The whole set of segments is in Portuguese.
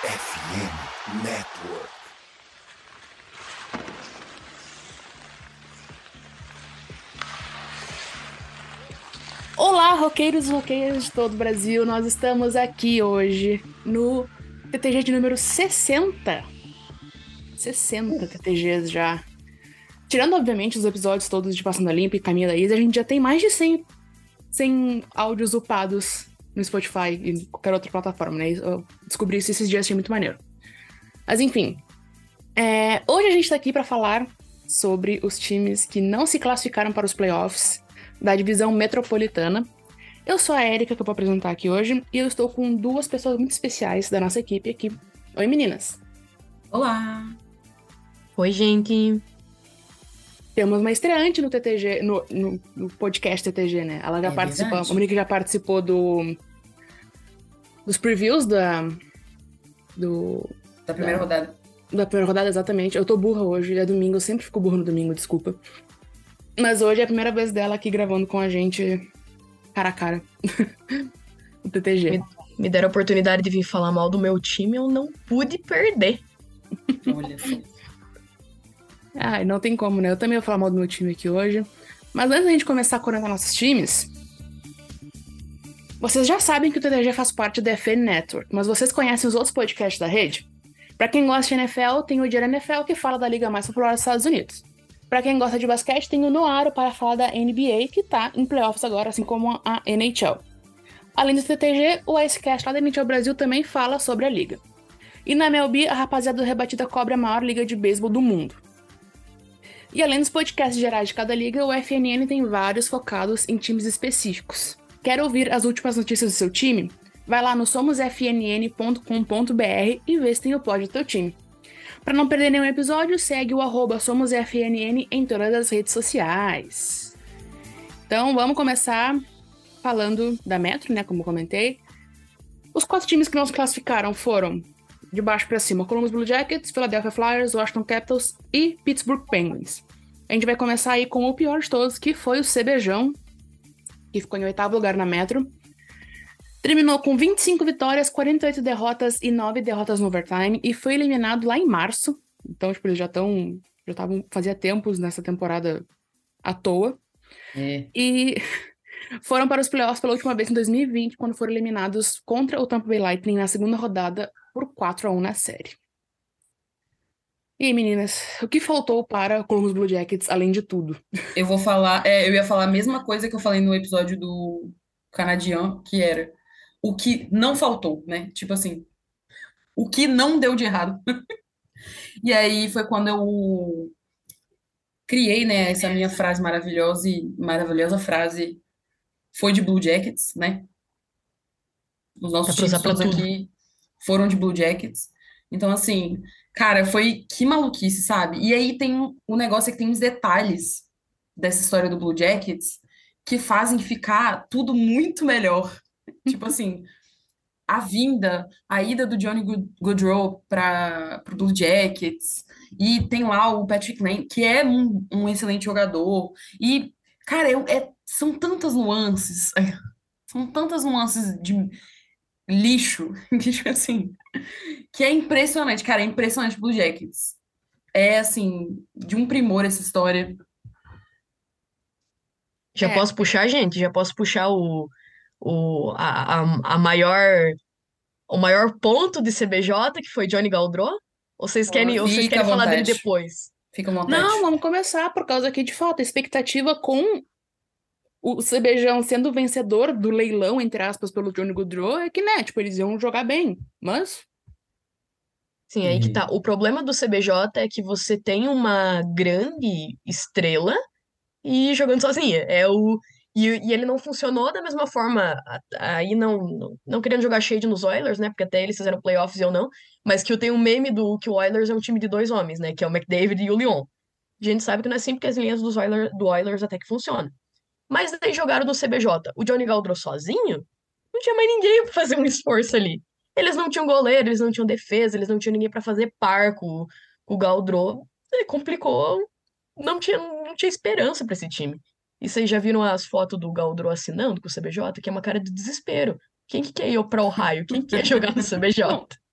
FM Network. Olá, roqueiros e roqueiras de todo o Brasil. Nós estamos aqui hoje no TTG de número 60. 60 TTGs já. Tirando, obviamente, os episódios todos de Passando a Limpa e Caminho da Isa, a gente já tem mais de 100, 100 áudios upados no Spotify e em qualquer outra plataforma, né? Eu descobri isso esses dias, achei muito maneiro. Mas enfim, é, hoje a gente tá aqui para falar sobre os times que não se classificaram para os playoffs da divisão metropolitana. Eu sou a Erika, que eu vou apresentar aqui hoje, e eu estou com duas pessoas muito especiais da nossa equipe aqui. Oi, meninas. Olá! Oi, gente. Temos uma estreante no TTG, no, no, no podcast TTG, né? Ela já É participou, a Monique já participou do dos previews da do Da primeira Tá. rodada. da primeira rodada exatamente. Eu tô burra hoje, é domingo, eu sempre fico burra no domingo, desculpa. Mas hoje é a primeira vez dela aqui gravando com a gente cara a cara. o TTG. Me deram a oportunidade de vir falar mal do meu time, eu não pude perder. Olha só. Ah, não tem como, né? Eu também vou falar mal do meu time aqui hoje. Mas antes da gente começar a comentar nossos times, vocês já sabem que o TTG faz parte da FN Network, mas vocês conhecem os outros podcasts da rede? Pra quem gosta de NFL, tem o Dia NFL, que fala da liga mais popular dos Estados Unidos. Pra quem gosta de basquete, tem o Noaro para falar da NBA, que tá em playoffs agora, assim como a NHL. Além do TTG, o Icecast lá da NHL Brasil também fala sobre a liga. E na MLB, a rapaziada do Rebatida cobre a maior liga de beisebol do mundo. E além dos podcasts gerais de cada liga, o FNN tem vários focados em times específicos. Quer ouvir as últimas notícias do seu time? Vai lá no somosfnn.com.br e vê se tem o pod do teu time. Para não perder nenhum episódio, segue o arroba somosfnn em todas as redes sociais. Então vamos começar falando da Metro, né? Como comentei. Os quatro times que não se classificaram foram de baixo para cima, Columbus Blue Jackets, Philadelphia Flyers, Washington Capitals e Pittsburgh Penguins. A gente vai começar aí com o pior de todos, que foi o CBJão, que ficou em oitavo lugar na Metro. Terminou com 25 vitórias, 48 derrotas e 9 derrotas no overtime e foi eliminado lá em março. Então, tipo, eles já estão. Já estavam. Fazia tempos nessa temporada à toa. É. E foram para os playoffs pela última vez em 2020, quando foram eliminados contra o Tampa Bay Lightning na segunda rodada por 4 a 1 na série. E aí, meninas, o que faltou para Columbus Blue Jackets, além de tudo? Eu vou falar, é, eu ia falar a mesma coisa que eu falei no episódio do Canadian, que era o que não faltou, né? Tipo assim, o que não deu de errado. E aí foi quando eu criei, né, essa minha frase maravilhosa e maravilhosa frase foi de Blue Jackets, né? Os nossos tudo. aqui foram de Blue Jackets. Então, assim, cara, foi que maluquice, sabe? E aí tem um- o negócio é que tem uns detalhes dessa história do Blue Jackets que fazem ficar tudo muito melhor. Tipo assim, a vinda, a ida do Johnny Good- Goodrow para o Blue Jackets, e tem lá o Patrick Lane, que é um, um excelente jogador. E, cara, eu- é- são tantas nuances, são tantas nuances de lixo, que, tipo assim, que é impressionante, cara, é impressionante Blue Jackets. É, assim, de um primor essa história. Já É. posso puxar, gente? Já posso puxar o, o, a, a, a maior, o maior ponto de CBJ, que foi Johnny Gaudreau? Ou vocês querem, ou vocês querem falar dele depois? Fica à vontade. Não, vamos começar, por causa que, de fato, a expectativa com o CBJão sendo vencedor do leilão, entre aspas, pelo Johnny Goodrow, é que, né, tipo, eles iam jogar bem. Mas, Sim, aí que tá. O problema do CBJ é que você tem uma grande estrela e jogando sozinha. É o e, e ele não funcionou da mesma forma. Aí não, não, não querendo jogar shade nos Oilers, né? Porque até eles fizeram playoffs e eu não. Mas que eu tenho um meme do que o Oilers é um time de dois homens, né? Que é o McDavid e o Leon. A gente sabe que não é sempre que as linhas dos Oilers, do Oilers até que funcionam. Mas daí jogaram no CBJ. O Johnny Gaudreau sozinho, não tinha mais ninguém pra fazer um esforço ali. Eles não tinham goleiro, eles não tinham defesa, eles não tinham ninguém pra fazer par com, com o. Ele complicou. Não tinha, não tinha esperança pra esse time. E vocês já viram as fotos do Gaudreau assinando com o CBJ, que é uma cara de desespero. Quem que quer ir pra Ohio? Quem que quer jogar no CBJ?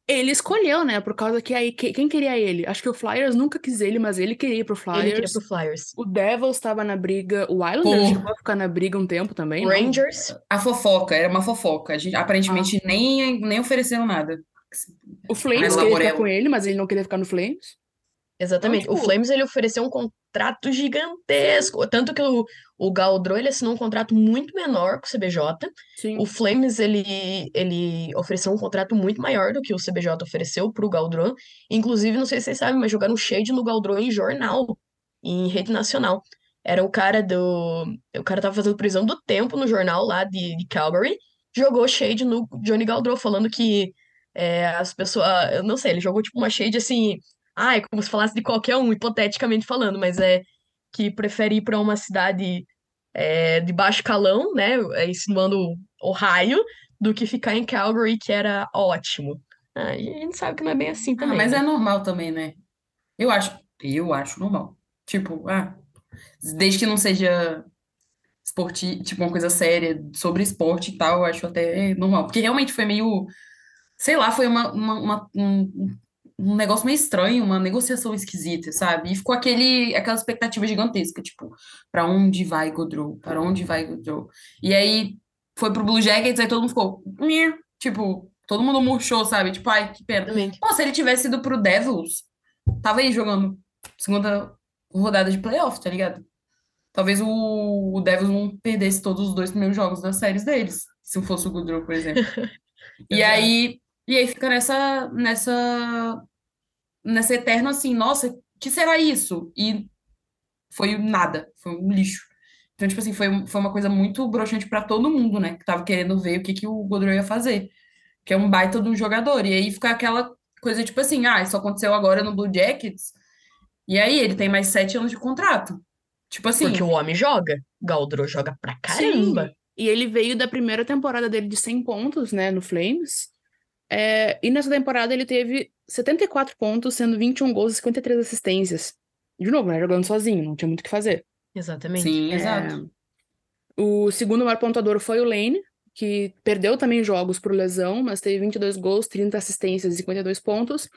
Não. Ele escolheu, né? Por causa que aí que- quem queria ele? Acho que o Flyers nunca quis ele, mas ele queria ir pro Ele queria Flyers. pro Flyers. O Devils estava na briga. O Islanders chegou a ficar na briga um tempo também, não? Rangers, A fofoca, era uma fofoca. A gente, aparentemente Ah. nem, nem ofereceram nada. O Flames Mas queria ficar com ele, mas ele não queria ficar no Flames. Exatamente. Então, O tipo- Flames ele ofereceu um contrato gigantesco, tanto que o, o Gaudreau ele assinou um contrato muito menor com o CBJ. Sim. O Flames ele, ele ofereceu um contrato muito maior do que o CBJ ofereceu pro Gaudreau. Inclusive, não sei se vocês sabem, mas jogaram shade no Gaudreau em jornal, em rede nacional. Era o cara do. O cara tava fazendo prisão do tempo no jornal lá de, de Calgary. Jogou shade no Johnny Gaudreau, falando que é, as pessoas. Eu não sei, ele jogou tipo uma shade assim. Ah, é como se falasse de qualquer um, hipoteticamente falando, mas é que prefere ir pra uma cidade é, de baixo calão, né? é, Insinuando Ohio, do que ficar em Calgary, que era ótimo. Ah, a gente sabe que não é bem assim Ah, também. mas né? é normal também, né? Eu acho, eu acho normal. Tipo, ah, desde que não seja esporte, tipo uma coisa séria sobre esporte e tal, eu acho até normal. Porque realmente foi meio, sei lá, foi uma, uma- uma- um, um negócio meio estranho, uma negociação esquisita, sabe? E ficou aquele, aquela expectativa gigantesca, tipo, pra onde vai Gaudreau? Pra onde vai Gaudreau? E aí foi pro Blue Jackets, aí todo mundo ficou, "Nhê", tipo, todo mundo murchou, sabe? Tipo, ai, que pena. Pô, se ele tivesse ido pro Devils, tava aí jogando segunda rodada de playoff, tá ligado? Talvez o, o Devils não perdesse todos os dois primeiros jogos das séries deles, se fosse o Goodrow, por exemplo. E aí, e aí fica nessa, nessa, nessa eterna assim, nossa, o que será isso? E foi nada, foi um lixo. Então, tipo assim, foi, foi uma coisa muito broxante pra todo mundo, né? Que tava querendo ver o que, que o Goodrow ia fazer. Que é um baita de um jogador. E aí fica aquela coisa, tipo assim, ah, isso aconteceu agora no Blue Jackets. E aí, ele tem mais sete anos de contrato. Tipo assim, Porque o homem joga. Gaudreau joga pra caramba. Sim. E ele veio da primeira temporada dele de 100 pontos, né, no Flames. É, e nessa temporada ele teve 74 pontos, sendo 21 gols e 53 assistências. De novo, né, jogando sozinho, não tinha muito o que fazer. Exatamente. sim, É, exato. O segundo maior pontuador foi o Lane, que perdeu também jogos por lesão, mas teve 22 gols, 30 assistências e 52 pontos.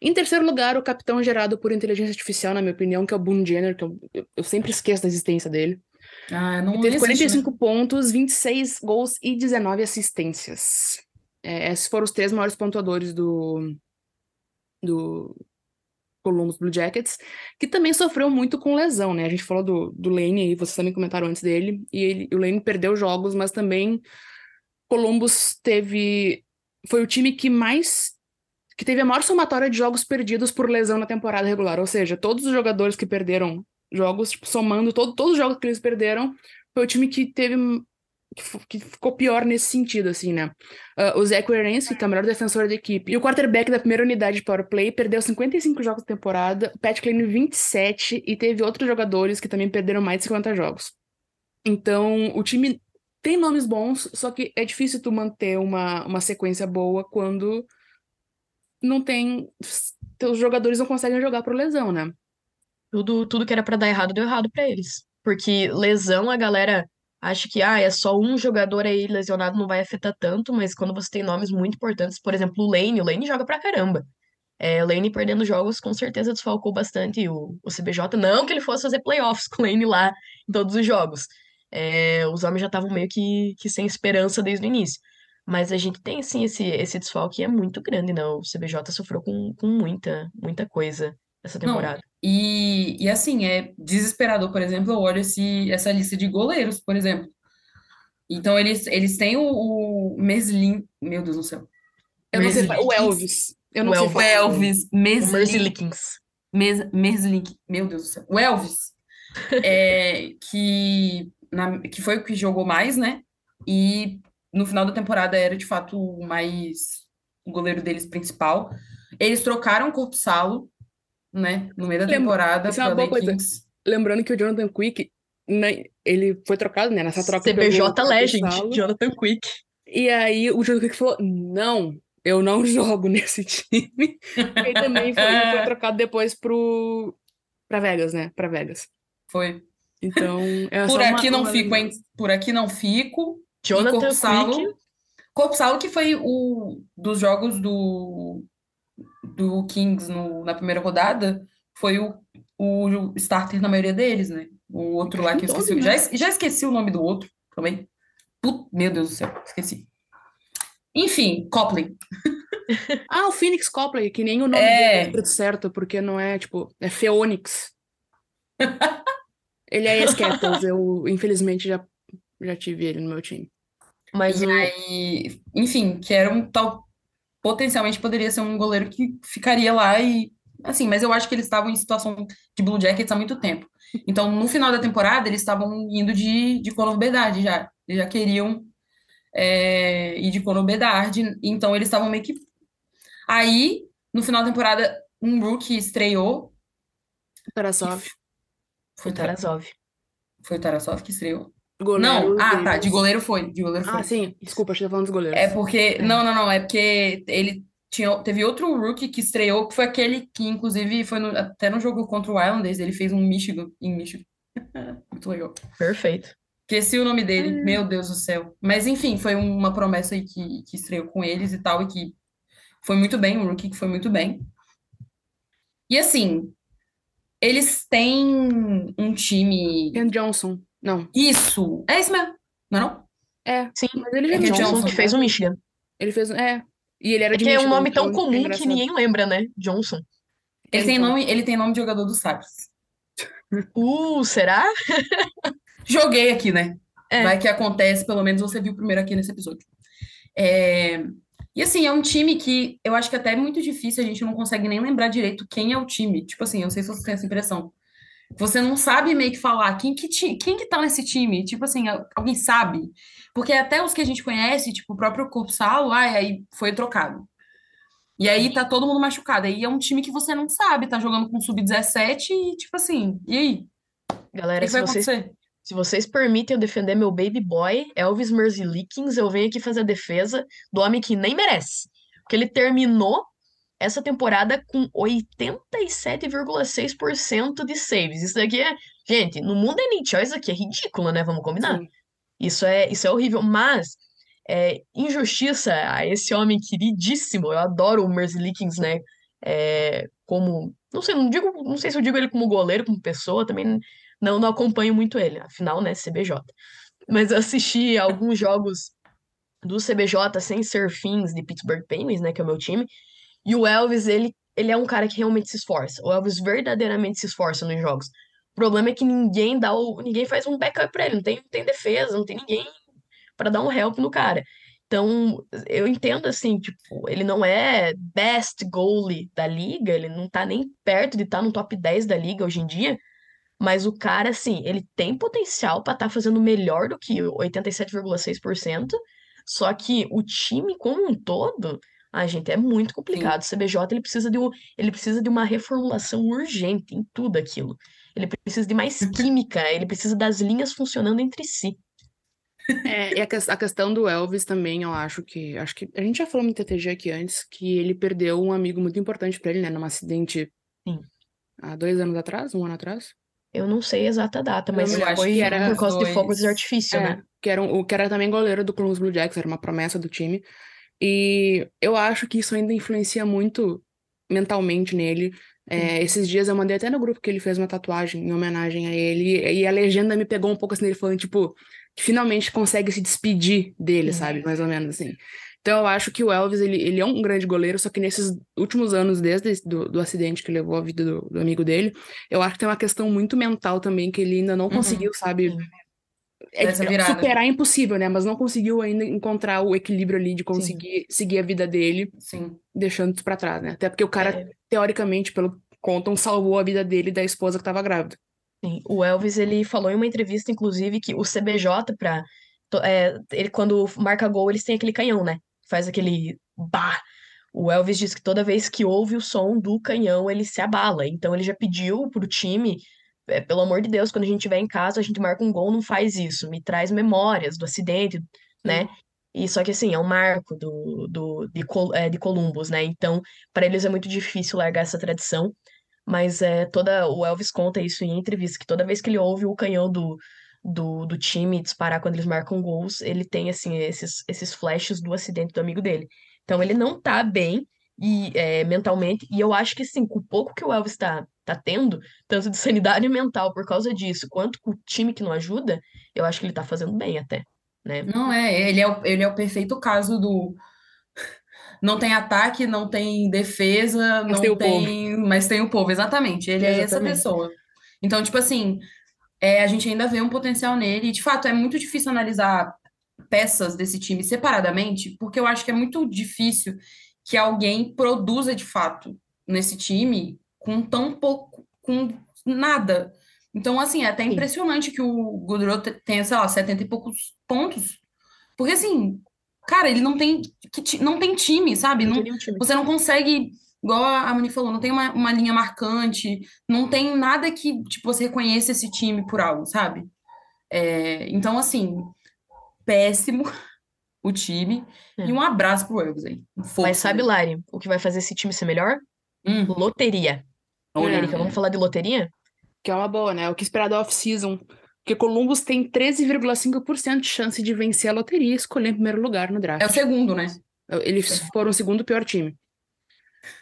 Em terceiro lugar, o capitão gerado por inteligência artificial, na minha opinião, que é o Boone Jenner, que eu, eu- sempre esqueço da existência dele. Ah, não Ele teve existe, né? 45 pontos, 26 gols e 19 assistências. É, esses foram os três maiores pontuadores do, do Columbus Blue Jackets, que também sofreu muito com lesão, né? A gente falou do, do Lane aí, vocês também comentaram antes dele, e ele, o Lane perdeu jogos, mas também Columbus teve. Foi o time que mais. que teve a maior somatória de jogos perdidos por lesão na temporada regular. Ou seja, todos os jogadores que perderam jogos, tipo, somando todo, todos os jogos que eles perderam, foi o time que teve. Que, ficou pior nesse sentido, assim, né? Ah, o Zach Werenski, que é o melhor defensor da equipe, e o quarterback da primeira unidade de power play, perdeu 55 jogos da temporada, Pat Klein 27, e teve outros jogadores que também perderam mais de 50 jogos. Então, o time tem nomes bons, só que é difícil tu manter uma, uma sequência boa quando não tem. Teus jogadores não conseguem jogar por lesão, né? Tudo, tudo que era pra dar errado, deu errado pra eles. Porque lesão, a galera acha que ah, é só um jogador aí lesionado, não vai afetar tanto, mas quando você tem nomes muito importantes, por exemplo, o Lane, o Lane joga pra caramba. É, o Lane perdendo jogos, com certeza desfalcou bastante o, o CBJ. Não que ele fosse fazer playoffs com o Lane lá em todos os jogos. É, os homens já estavam meio que, que sem esperança desde o início. Mas a gente tem, sim, esse, esse desfalque é muito grande, não. O CBJ sofreu com, com muita, muita coisa essa Não, temporada. e, e assim, é desesperador, por exemplo, eu olho esse, essa lista de goleiros, por exemplo. Então, eles, eles têm o, o Meslin, meu Deus do céu. Eu não sei. O Elvis. Eu não O sei Elvis. Falar. Elvis. Mes, Meslink, meu Deus do céu. O Elvis, é, que, na- que foi o que jogou mais, né? E no final da temporada era de fato o mais o goleiro deles principal. Eles trocaram o Corpsalo, né? No meio da Lembra- temporada isso é uma boa coisa. Kings. Lembrando que o Jonathan Quick, né, ele foi trocado, né? Nessa troca CBJ Legend. Jonathan Quick. E aí o Jonathan Quick falou: não, eu não jogo nesse time. E também foi, ele foi trocado depois pro, pra Vegas, né? Pra Vegas. Foi. Então, é Por só uma- aqui não uma fico, hein? Por aqui não fico. Jonathan Corpsalo, Quick. Corpsalo que foi o dos jogos do do Kings no- na primeira rodada foi o, o starter na maioria deles, né? O outro lá que eu esqueci. né? Já, es- já esqueci o nome do outro também. Put- meu Deus do céu, esqueci. Enfim, Copley. Ah, o Phoenix Copley, que nem o nome É. dele é certo, porque não é, tipo, é Phoenix. Ele é ex-Capitals, eu infelizmente já, já tive ele no meu time. Mas E o, aí, enfim, que era um tal. Potencialmente poderia ser um goleiro que ficaria lá e. Assim, mas eu acho que eles estavam em situação de Blue Jackets há muito tempo. Então, no final da temporada, eles estavam indo de, de Conor Bedard já. Eles já queriam é, ir de Conor Bedard. Então, eles estavam meio que. Aí, no final da temporada, um rookie estreou. Tarasov, Foi Tarasov. foi o Tarasov que estreou? Goleiro Não, ah, tá, de goleiro foi. De goleiro foi. Ah, sim, desculpa, achei que falando dos goleiros. É porque. Não, não, não. É porque ele tinha, teve outro rookie que estreou, que foi aquele que, inclusive, foi no- até no jogo contra o Islanders, ele fez um Michigan em Michigan. Muito legal. Perfeito. Esqueci o nome dele, meu Deus do céu. Mas, enfim, foi uma promessa aí que, que estreou com eles e tal, e que foi muito bem, um rookie que foi muito bem. E assim, eles têm um time. Ken Johnson. Não, Isso! É isso mesmo, não é não? é, Sim, mas ele já É é Johnson, Johnson, que fez o Michigan. Ele fez, é, e ele era É de que é um Michigan, nome tão então é comum que engraçado. ninguém lembra, né? Johnson. Ele tem Então. nome, ele tem nome de jogador do Sabres. Uh, será? Joguei aqui, né? É. Vai que acontece, pelo menos você viu primeiro aqui nesse episódio. É, E assim, é um time que eu acho que até é muito difícil, a gente não consegue nem lembrar direito quem é o time. Tipo assim, eu não sei se você tem essa impressão. Você não sabe meio que falar quem que, ti... quem que tá nesse time. Tipo assim, al- alguém sabe? Porque até os que a gente conhece, tipo o próprio Corpsalo, ai, aí foi trocado. E aí tá todo mundo machucado. Aí é um time que você não sabe, tá jogando com sub-17 e tipo assim, e aí? O Galera, que que se vai vocês, acontecer? se vocês permitem eu defender meu baby boy, Elvis Merzlikins, eu venho aqui fazer a defesa do homem que nem merece. Porque ele terminou essa temporada com 87,6% de saves. Isso daqui é. Gente, no mundo NHL isso aqui é ridículo, né? Vamos combinar. Sim. Isso é, isso é horrível, mas é, injustiça a esse homem queridíssimo. Eu adoro o Merzlikins, né? É, como, não sei, não digo, não sei se eu digo ele como goleiro, como pessoa, também não, não acompanho muito ele. Afinal, né, CBJ. Mas eu assisti alguns jogos do CBJ sem ser fins de Pittsburgh Penguins, né, que é o meu time. E o Elvis, ele, ele é um cara que realmente se esforça. O Elvis verdadeiramente se esforça nos jogos. O problema é que ninguém dá o, ninguém faz um backup pra ele, não tem, não tem defesa, não tem ninguém pra dar um help no cara. Então, eu entendo assim, tipo, ele não é best goalie da liga, ele não tá nem perto de estar no top 10 da liga hoje em dia, mas o cara, assim, ele tem potencial pra estar fazendo melhor do que 87,6%, só que o time como um todo, a gente, é muito complicado. O CBJ, ele precisa de, um, ele precisa de uma reformulação urgente em tudo aquilo. Ele precisa de mais química, ele precisa das linhas funcionando entre si. É, e a, a questão do Elvis também, eu acho que. Acho que a gente já falou no TTG aqui antes que ele perdeu um amigo muito importante pra ele, né? Num acidente Sim. há dois anos atrás, um ano atrás. Eu não sei a exata data, mas foi por causa de fogos de dois- artifício, É, né? que era, um- o que era também goleiro do Columbus Blue Jackets, era uma promessa do time. E eu acho que isso ainda influencia muito mentalmente nele. É, esses dias eu mandei até no grupo que ele fez uma tatuagem em homenagem a ele, e a legenda me pegou um pouco assim, ele falando, tipo, que finalmente consegue se despedir dele, Uhum. sabe? Mais ou menos assim. Então eu acho que o Elvis, ele, ele é um grande goleiro, só que nesses últimos anos, desde do, do acidente que levou a vida do, do amigo dele, eu acho que tem uma questão muito mental também, que ele ainda não conseguiu, sabe? Sim. É, superar é impossível, né? Mas não conseguiu ainda encontrar o equilíbrio ali de conseguir seguir a vida dele, Sim. deixando isso pra trás, né? Até porque o cara, É. teoricamente, pelo contam, salvou a vida dele da esposa que tava grávida. Sim, o Elvis, ele falou em uma entrevista, inclusive, que o CBJ, pra, é, ele, quando marca gol, eles têm aquele canhão, né? Faz aquele bah. O Elvis diz que toda vez que ouve o som do canhão, ele se abala. Então, ele já pediu pro time, é, pelo amor de Deus, quando a gente estiver em casa, a gente marca um gol, não faz isso. Me traz memórias do acidente, né? E só que, assim, é um marco do, do, de, Col- é, de Columbus, né? Então, para eles é muito difícil largar essa tradição. Mas é toda. O Elvis conta isso em entrevista, que toda vez que ele ouve o canhão do, do, do time disparar quando eles marcam gols, ele tem assim esses, esses flashes do acidente do amigo dele. Então ele não tá bem, e é, mentalmente. E eu acho que sim, com o pouco que o Elvis está tá tendo, tanto de sanidade mental por causa disso, quanto com o time que não ajuda, eu acho que ele tá fazendo bem até, né? Não é, ele é o, ele é o perfeito caso do não tem ataque, não tem defesa, Mas não tem o tem, mas tem o povo, exatamente. Ele é essa Exatamente. pessoa. Então, tipo assim, é, a gente ainda vê um potencial nele. E, de fato, é muito difícil analisar peças desse time separadamente, porque eu acho que é muito difícil que alguém produza de fato nesse time com tão pouco, com nada. Então, assim, é até Sim. impressionante que o te- tenha, sei lá, 70 e poucos pontos. Porque, assim, cara, ele não tem, que não tem time, sabe? Não Não, time. você não consegue, igual a Moni falou, não tem uma, uma linha marcante, não tem nada que, tipo, você reconheça esse time por algo, sabe? É, então, assim, péssimo o time. É. E um abraço pro Elvis aí. Mas Força. sabe, Lari, o que vai fazer esse time ser melhor? Hum, Loteria. olha, Erika, vamos falar de loteria? Que é uma boa, né? O que esperar da off-season. Porque Columbus tem 13,5% de chance de vencer a loteria e escolher em primeiro lugar no draft. é o segundo, né? Eles foram o segundo pior time.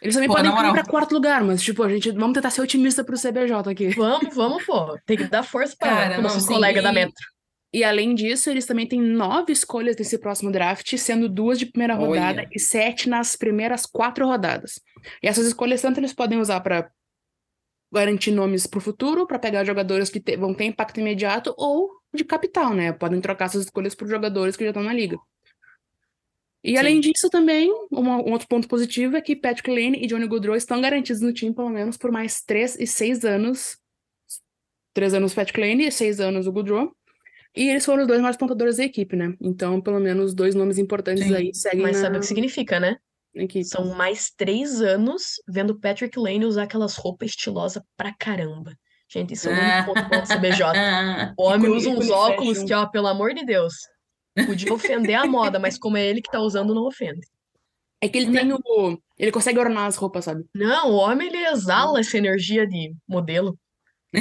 Eles também Pô, podem moral. pra quarto lugar, mas, tipo, a gente vamos tentar ser otimista pro CBJ aqui. Vamos, vamos, pô. Tem que dar força para Cara, os não, nossos sim, colegas da Metro. E além disso, eles também têm nove escolhas nesse próximo draft, sendo duas de primeira rodada Olha. e sete nas primeiras quatro rodadas. E essas escolhas, tanto eles podem usar para garantir nomes pro futuro, para pegar jogadores que te- vão ter impacto imediato, ou de capital, né? Podem trocar essas escolhas por jogadores que já estão na liga. E Sim. além disso, também, uma- um outro ponto positivo é que Patrick Lane e Johnny Gaudreau estão garantidos no time, pelo menos, por mais três e seis anos. Três anos o Patrick Lane e seis anos o Gaudreau. E eles foram os dois mais pontadores da equipe, né? Então, pelo menos, dois nomes importantes Sim. aí seguem Mas na sabe o que significa, né? equipe. São mais três anos vendo Patrick Lane usar aquelas roupas estilosas pra caramba. Gente, isso é um ponto bom do CBJ. O homem usa uns óculos fashion. que, ó, pelo amor de Deus, podia ofender a moda, mas como é ele que tá usando, não ofende. É que ele tem o. Ele consegue ornar as roupas, sabe? Não, o homem, ele exala essa energia de modelo.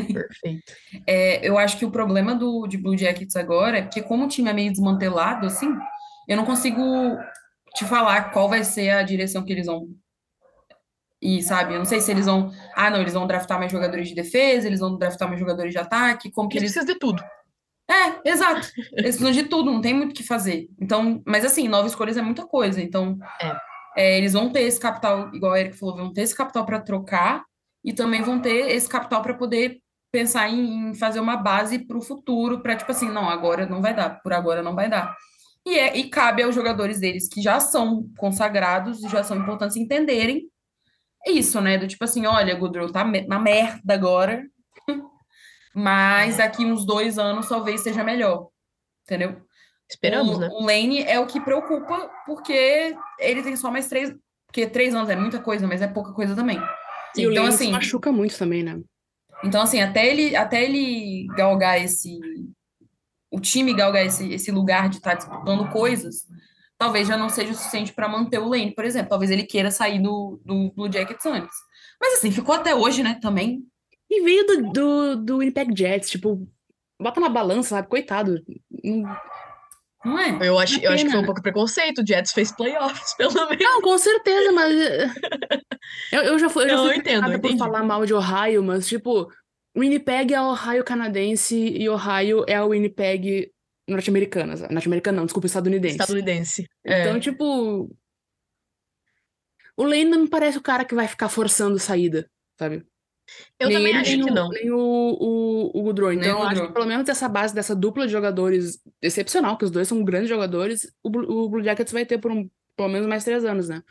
Perfeito. É, eu acho que o problema do, de Blue Jackets agora é porque, como o time é meio desmantelado, assim, eu não consigo te falar qual vai ser a direção que eles vão ir, sabe? Eu não sei se eles vão. Ah, não, eles vão draftar mais jogadores de defesa, eles vão draftar mais jogadores de ataque, como que Eles eles. precisam de tudo. É, exato. Eles precisam de tudo, não tem muito o que fazer. Então, mas assim, nove escolhas é muita coisa. Então, é, eles vão ter esse capital, igual a Erika falou, vão ter esse capital para trocar e também vão ter esse capital para poder pensar em, em fazer uma base para o futuro, para tipo assim, não, agora não vai dar, por agora não vai dar. E, é, e cabe aos jogadores deles que já são consagrados e já são importantes entenderem isso, né? Do tipo assim, olha, Goodrow tá me- na merda agora, mas daqui uns dois anos talvez seja melhor, entendeu? Esperamos, o, né? o Lane é o que preocupa, porque ele tem só mais três. Porque três anos é muita coisa, mas é pouca coisa também. E o então, Lane se assim, machuca muito também, né? Então, assim, até ele, até ele galgar esse. O time galgar esse, esse lugar de estar disputando coisas, talvez já não seja o suficiente para manter o Lane, por exemplo. Talvez ele queira sair do, do Blue Jackets antes. Mas, assim, ficou até hoje, né? Também. E veio do, do, do Winnipeg Jets, tipo, bota na balança, sabe? Coitado. Não é? Eu acho, eu acho que foi um pouco preconceito. O Jets fez playoffs, pelo menos. Não, com certeza, mas. eh, Eu, eu já fui, eu já Não, fui eu entendo, eu por falar mal de Ohio, mas, tipo, Winnipeg é Ohio canadense e Ohio é a Winnipeg norte-americana. sabe? Norte-americana não, desculpa, estadunidense. Estadunidense. É. Então, tipo. O Lane não me parece o cara que vai ficar forçando saída, sabe? Eu nem também ele, acho que o, não. Nem o, o, o. Nem Então, eu acho que pelo menos essa base dessa dupla de jogadores excepcional, que os dois são grandes jogadores, o, Blue- o Blue Jackets vai ter por um, pelo menos mais três anos, né?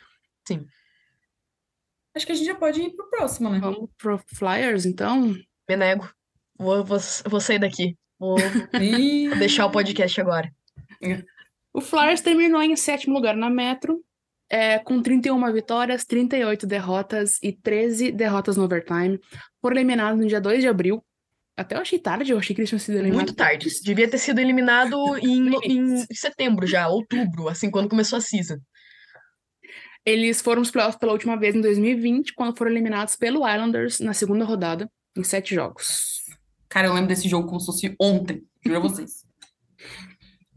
Acho que a gente já pode ir pro próximo, né? Vamos pro Flyers, então. Me nego. Vou, vou, vou sair daqui. Vou, vou deixar o podcast agora. O Flyers terminou em sétimo lugar na Metro, é, com 31 vitórias, 38 derrotas e 13 derrotas no overtime. Foram eliminados no dia 2 de abril. Até eu achei tarde, eu achei que eles tinham sido eliminados. Muito tarde. Devia ter sido eliminado em, em setembro já, outubro, assim, quando começou a season. Eles foram os playoffs pela última vez em 2020, quando foram eliminados pelo Islanders na segunda rodada, em sete jogos. Cara, eu lembro desse jogo como se fosse ontem, juro a vocês.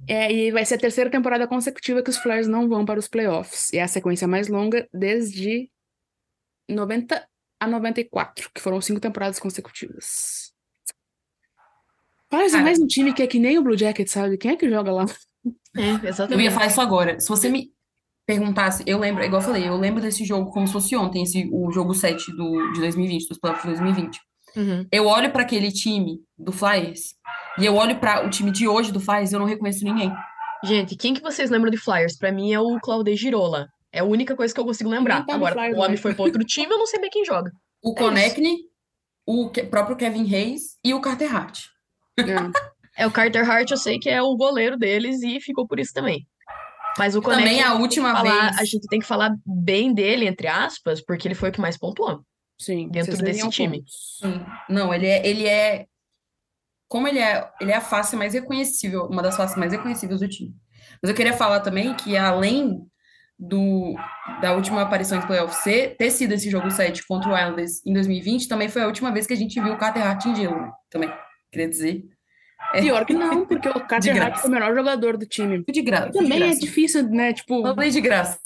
É, e vai ser a terceira temporada consecutiva que os Flyers não vão para os playoffs. E é a sequência mais longa desde 90 a 94, que foram cinco temporadas consecutivas. Flyers é mais um time que é que nem o Blue Jackets, sabe? Quem é que joga lá? É, Eu ia exatamente. falar isso agora. Se você me perguntasse, eu lembro, igual eu falei, eu lembro desse jogo como se fosse ontem, esse, o jogo 7 do, de 2020, dos playoffs de 2020. Uhum. Eu olho pra aquele time do Flyers e eu olho pra o time de hoje do Flyers e eu não reconheço ninguém. Gente, quem que vocês lembram de Flyers? Pra mim é o Claude Girola. É a única coisa que eu consigo lembrar. tá Agora, Flyers o homem mais. foi pra outro time, eu não sei bem quem joga. O É Konechny, o próprio Kevin Hayes e o Carter Hart. É. É o Carter Hart, eu sei que é o goleiro deles e ficou por isso também. Mas o Também Konechny, a a última falar- vez. a gente tem que falar bem dele, entre aspas, porque ele foi o que mais pontuou. Sim, Dentro desse time. pontos. Sim. Não, ele é, ele é. Como ele é, ele é a face mais reconhecível, uma das faces mais reconhecíveis do time. Mas eu queria falar também que, além do, da última aparição em playoff ser, ter sido esse jogo 7 contra o Islanders em 2020, também foi a última vez que a gente viu o Carter Hart em gelo, né? Também, queria dizer. Pior que não, porque o Carter Hart foi o melhor jogador do time. De graça. foi de Também é graça. difícil, né? Tipo, Falei de graça.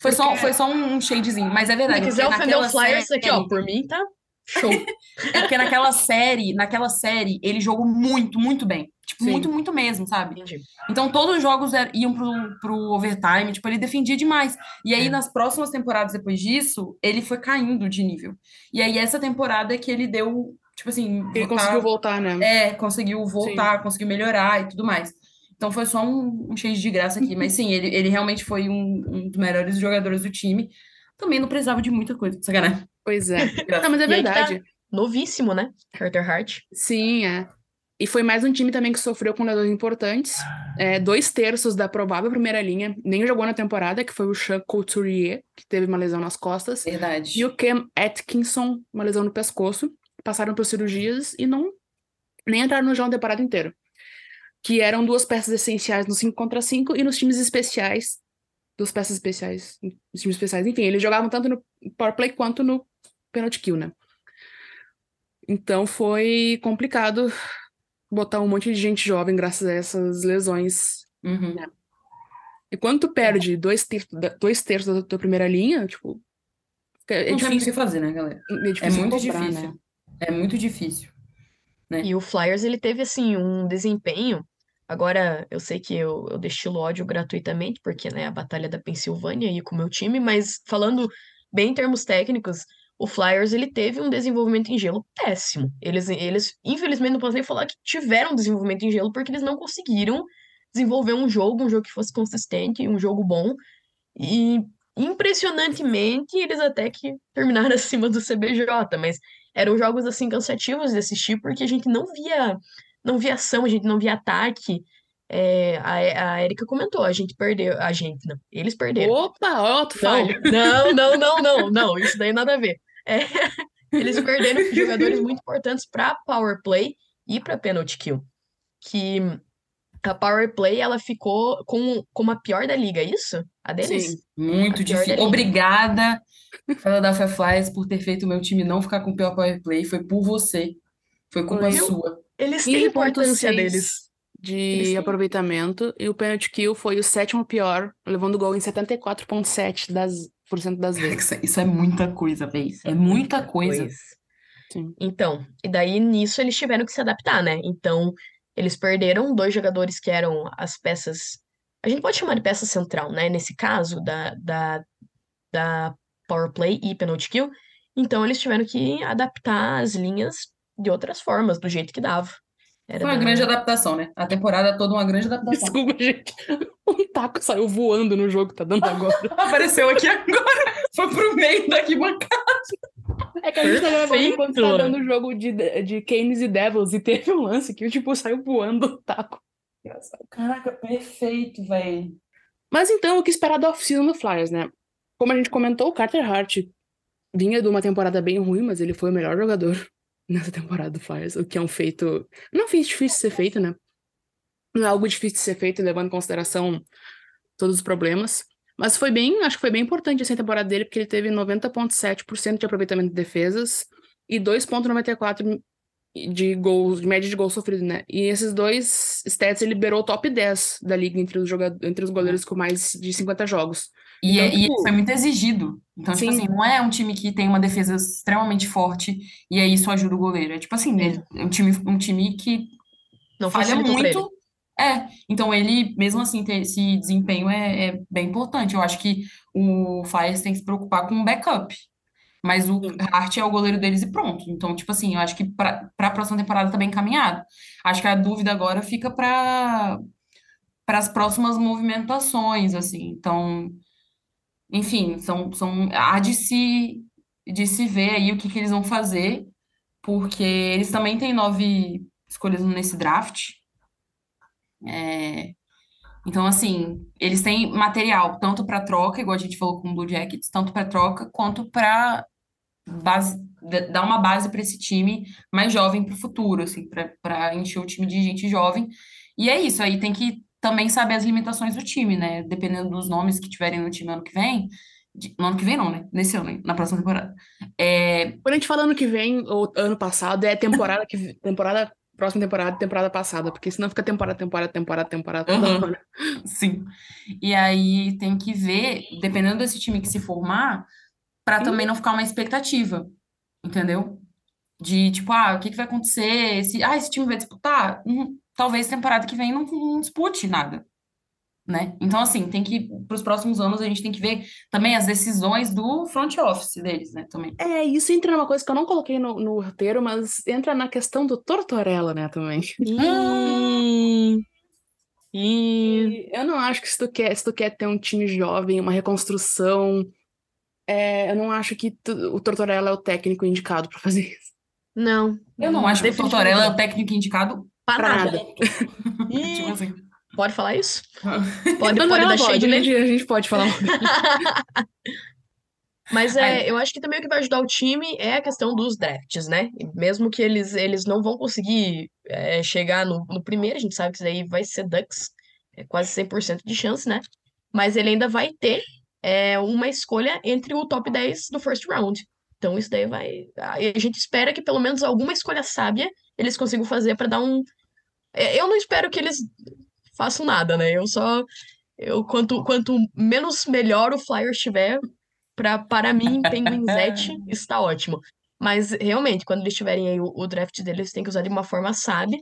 Foi só, Porque- foi só um, shadezinho, mas é Se verdade. quiser porque ofender o Flyers aqui, ó, por mim, tá show. É porque naquela série, naquela série, ele jogou muito, muito bem. Tipo, Sim. muito, muito mesmo, sabe? Entendi. Então todos os jogos er- iam pro, pro overtime, tipo, ele defendia demais. E aí, É. nas próximas temporadas depois disso, ele foi caindo de nível. E aí, essa temporada é que ele deu, tipo assim, ele voltar- conseguiu voltar, né? É, conseguiu voltar, conseguiu melhorar e tudo mais. Então foi só um, um shade de graça aqui. Mas sim, ele, ele realmente foi um, um dos melhores jogadores do time. Também não precisava de muita coisa, sacanagem. Pois é. Não, mas é tá. verdade. Novíssimo, né? Carter Hart. Sim, é. E foi mais um time também que sofreu com lesões importantes. É, dois terços da provável primeira linha nem jogou na temporada, que foi o Sean Couturier, que teve uma lesão nas costas, Verdade. e o Cam Atkinson, uma lesão no pescoço. Passaram por cirurgias e não nem entraram no jogo a temporada inteira. Que eram duas peças essenciais no 5 contra 5 e nos times especiais. Duas peças especiais, nos times especiais. Enfim, eles jogavam tanto no power play quanto no penalty kill, né? Então foi complicado botar um monte de gente jovem graças a essas lesões. Uhum. E quando tu perde dois, ter dois terços da tua primeira linha, tipo, é, é Não tem muito o difícil, que fazer, né, galera? é É difícil muito cobrar, difícil. né? É muito difícil. E o Flyers, ele teve, assim, um desempenho. Agora, eu sei que eu, eu destilo ódio gratuitamente, porque, né, a Batalha da Pensilvânia ia com o meu time, mas falando bem em termos técnicos, o Flyers, ele teve um desenvolvimento em gelo péssimo. Eles, eles infelizmente, não posso nem falar que tiveram desenvolvimento em gelo, porque eles não conseguiram desenvolver um jogo, um jogo que fosse consistente, um jogo bom. E, impressionantemente, eles até que terminaram acima do CBJ, mas eram jogos assim cansativos de assistir porque a gente não via não via ação, a gente não via ataque. É, a, a Erika comentou, a gente perdeu, a gente não, eles perderam. Opa, ó, tu falha. não, não, não, não, não, isso daí nada a ver. É, eles perderam jogadores muito importantes para power play e para penalty kill. Que a power play ela ficou com como a pior da liga, é isso? A deles? Sim. Muito A difícil. Obrigada, Philadelphia Flyers, por ter feito o meu time não ficar com o pior power play. Foi por você. Foi culpa Foi. sua. Eles têm importância 15.6 deles. Eles de aproveitamento, e o penalty kill foi o sétimo pior, levando gol em 74,7% das, das vezes. Isso, isso é muita coisa, véi. É muita coisa. Sim. Então, e daí nisso eles tiveram que se adaptar, né? Então, eles perderam dois jogadores que eram as peças. A gente pode chamar de peça central, né? Nesse caso, da, da, da power play e penalty kill. Então, eles tiveram que adaptar as linhas de outras formas, do jeito que dava. Era Foi uma grande adaptação, né? A temporada toda uma grande adaptação. Desculpa, gente. Um taco saiu voando no jogo que tá dando agora. Apareceu aqui agora. Foi pro meio daqui bancada. É que a gente tá gravando enquanto tá dando o jogo de, de Canes e Devils e teve um lance que, tipo, saiu voando o taco. Caraca, perfeito, velho. Mas então, o que esperar da off-season do Flyers, né? Como a gente comentou, o Carter Hart vinha de uma temporada bem ruim, mas ele foi o melhor jogador nessa temporada do Flyers, o que é um feito. Não é um feito difícil de ser feito, né? Não é algo difícil de ser feito, levando em consideração todos os problemas. Mas foi bem, acho que foi bem importante essa temporada dele, porque ele teve 90,7% de aproveitamento de defesas e 2,94% de gols, de média de gols sofridos, né? E esses dois stats ele liberou o top 10 da liga entre os jogadores, entre os goleiros com mais de 50 jogos. E, Então, é- e tipo, foi muito exigido. Então, tipo Sim. assim, não é um time que tem uma defesa extremamente forte e aí isso ajuda o goleiro. É tipo assim, é um time, um time que Não falha muito. É, então ele, mesmo assim, ter esse desempenho é, é bem importante. Eu acho que o Flyers tem que se preocupar com o backup. Mas o. Hart é o goleiro deles e pronto. Então, tipo assim, eu acho que para a próxima temporada tá bem encaminhado. Acho que a dúvida agora fica para as próximas movimentações, assim. Então, enfim, são, são, há de se, de se ver aí o que, que eles vão fazer, porque eles também têm nove escolhas nesse draft. É, então, assim, eles têm material tanto para troca, igual a gente falou com o Blue Jackets, tanto para troca quanto para dar uma base para esse time mais jovem para o futuro, assim, para encher o time de gente jovem. E é isso, aí tem que também saber as limitações do time, né? Dependendo dos nomes que tiverem no time ano que vem. de- no ano que vem, não, né? Nesse ano, na próxima temporada. É, Quando a gente fala ano que vem, ou ano passado, é temporada que temporada, próxima temporada, temporada passada, porque senão fica temporada, temporada, temporada, temporada toda hora. Sim. E aí tem que ver, dependendo desse time que se formar, para também não ficar uma expectativa, entendeu? De tipo, ah, o que que vai acontecer? Esse, ah, esse time vai disputar? Hum, talvez temporada que vem não, não dispute nada, né? Então, assim, tem que, para os próximos anos, a gente tem que ver também as decisões do front office deles, né? Também. É, isso entra numa coisa que eu não coloquei no, no roteiro, mas entra na questão do Tortorella, né, também. Ih. E eu não acho que se tu quer, se tu quer ter um time jovem, uma reconstrução, é, eu não acho que tu- o Tortorella é o técnico indicado pra fazer isso. Não. Eu não acho que o Tortorella é não. o técnico indicado, Para Pra nada. nada. Ih, tipo assim. pode falar isso? Pode, pode dar pode, shade a gente, a gente pode falar. Mas é, eu acho que também o que vai ajudar o time é a questão dos drafts, né? Mesmo que eles, eles não vão conseguir é, chegar no, no primeiro, a gente sabe que isso daí vai ser Ducks, é quase 100% de chance, né? Mas ele ainda vai ter é, uma escolha entre o top 10 do first round. Então isso daí vai. A gente espera que pelo menos alguma escolha sábia eles consigam fazer para dar um. É, Eu não espero que eles façam nada, né? Eu só. Eu, quanto, quanto menos melhor o Flyers tiver, pra, para mim, Penguinzete está ótimo. Mas realmente, quando eles tiverem aí o, o draft deles, tem que usar de uma forma sábia.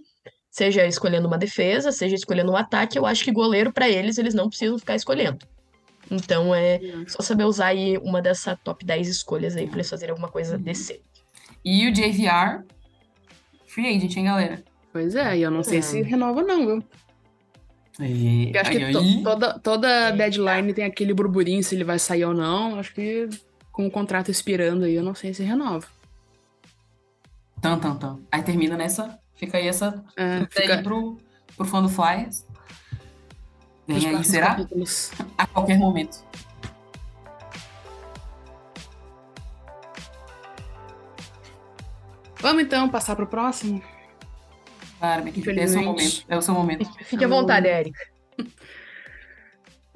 Seja escolhendo uma defesa, seja escolhendo um ataque. Eu acho que goleiro, para eles, eles não precisam ficar escolhendo. Então é só saber usar aí uma dessa top 10 escolhas aí pra eles fazerem alguma coisa decente. E o JVR, free agent, hein, galera? Pois é, e eu não sei É. se renova, não, viu? E Porque acho que aí, to- toda, toda deadline tem aquele burburinho se ele vai sair ou não. Acho que com o contrato expirando aí, eu não sei se renova. Tan, tan, tan. Aí termina nessa. Fica aí essa. É, Fica aí pro, pro fã do Flyers. Vem aí, será? capítulos. A qualquer momento. Vamos então passar pro próximo? É o seu momento. É o seu momento. Fique à vontade, Eric.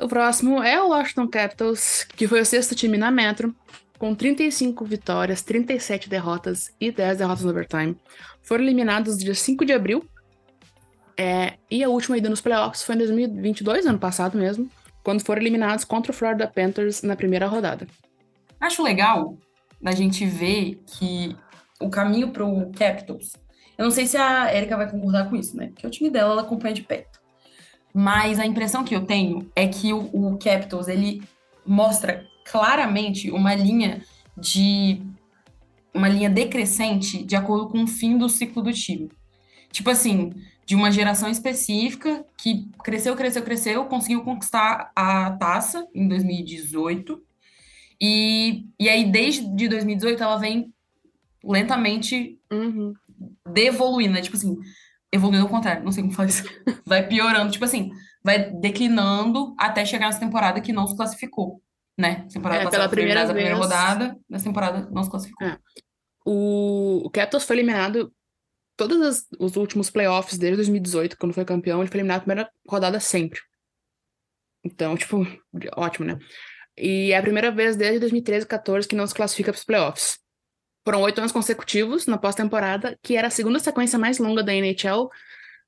O próximo é o Washington Capitals, que foi o sexto time na Metro, com 35 vitórias, 37 derrotas e 10 derrotas no overtime. Foram eliminados dia 5 de abril. É, e a última ida nos playoffs foi em 2022, ano passado mesmo, quando foram eliminados contra o Florida Panthers na primeira rodada. Acho legal da gente ver que o caminho pro Capitals. Eu não sei se a Erika vai concordar com isso, né? Porque o time dela ela acompanha de perto. Mas a impressão que eu tenho é que o, o Capitals ele mostra claramente uma linha de uma linha decrescente de acordo com o fim do ciclo do time. Tipo assim, de uma geração específica que cresceu, cresceu, cresceu, conseguiu conquistar a taça em 2018. E, e aí, desde de 2018, ela vem lentamente Uhum. Devoluindo, né? Tipo assim, evoluindo ao contrário, não sei como falar isso. Vai piorando, tipo assim, vai declinando até chegar nessa temporada que não se classificou, né? Temporada É, passada pela primeira primeira vez. rodada, nessa temporada não se classificou. É. O, o Capitals foi eliminado todos as- os últimos playoffs desde 2018, quando foi campeão, ele foi eliminado na primeira rodada sempre. Então, tipo, ótimo, né? E é a primeira vez desde 2013, 14 que não se classifica para os playoffs. Foram oito anos consecutivos na pós-temporada, que era a segunda sequência mais longa da NHL,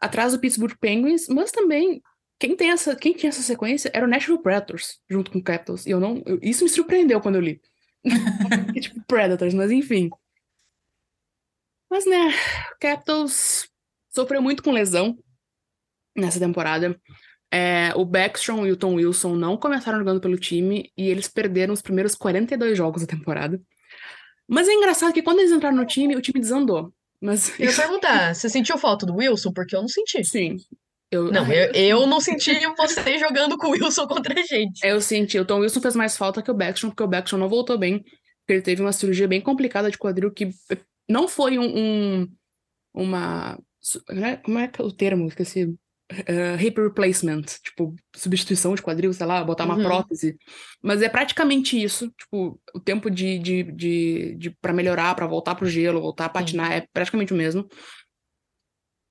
atrás do Pittsburgh Penguins, mas também quem, tem essa, quem tinha essa sequência era o Nashville Predators, junto com o Capitals. E eu não. eu- isso me surpreendeu quando eu li. Tipo, Predators, mas enfim. Mas, né, o Capitals sofreu muito com lesão nessa temporada. É, o Backstrom e o Tom Wilson não começaram jogando pelo time e eles perderam os primeiros 42 jogos da temporada. Mas é engraçado que quando eles entraram no time, o time desandou. Mas Eu ia perguntar, você sentiu falta do Wilson? Porque eu não senti. sim. Eu, Não, eu, eu não senti você jogando com o Wilson contra a gente. Eu senti, o Tom Wilson fez mais falta que o Backstrom, porque o Backstrom não voltou bem. Porque ele teve uma cirurgia bem complicada de quadril que não foi um, um- uma. né, Como é que é o termo? Esqueci. Eh, hip replacement, tipo, substituição de quadril, sei lá, botar uma Uhum. prótese. Mas é praticamente isso. Tipo, o tempo de, de, de, de para melhorar, para voltar pro gelo, voltar a patinar, é praticamente o mesmo.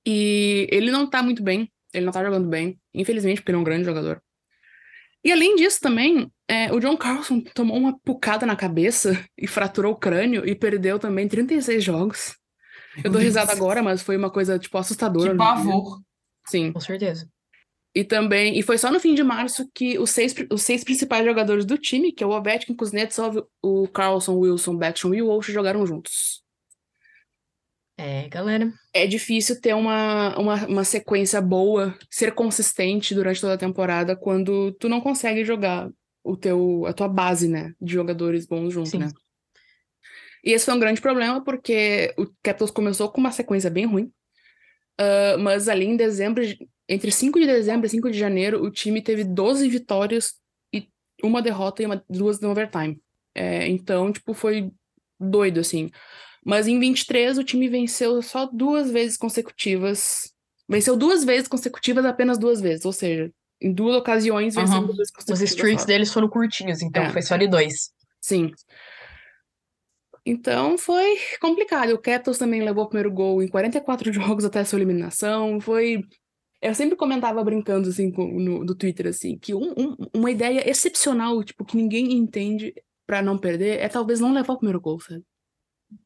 E ele não tá muito bem, ele não tá jogando bem, infelizmente, porque ele é um grande jogador. E além disso também, é, o John Carlson tomou uma pucada na cabeça e fraturou o crânio e perdeu também 36 jogos. Eu dou risada agora, mas foi uma coisa, tipo, assustadora. Que pavor. Sim. Com certeza. E também, e foi só no fim de março que os seis, os seis principais jogadores do time, que é o Ovechkin, Kuznetsov, o Carlson, Wilson, Backstrom e o Walsh jogaram juntos. É, galera. É difícil ter uma, uma, uma sequência boa, ser consistente durante toda a temporada quando tu não consegue jogar o teu, a tua base, né, de jogadores bons junto, Sim. né? E esse foi um grande problema porque o Capitals começou com uma sequência bem ruim, ah, mas ali em dezembro, entre 5 de dezembro e 5 de janeiro, o time teve 12 vitórias e uma derrota e uma, duas no overtime. É, então, tipo, foi doido, assim. Mas em 23, o time venceu só duas vezes consecutivas. Venceu duas vezes consecutivas apenas duas vezes, ou seja, em duas ocasiões venceu duas vezes Os consecutivas. streaks só. deles foram curtinhos, então É. foi só de dois. Sim. Então foi complicado. O Capitals também levou o primeiro gol em 44 jogos até a sua eliminação. Foi. Eu sempre comentava brincando assim no, no Twitter assim que um- um- uma ideia excepcional, tipo, que ninguém entende pra não perder é talvez não levar o primeiro gol, sabe?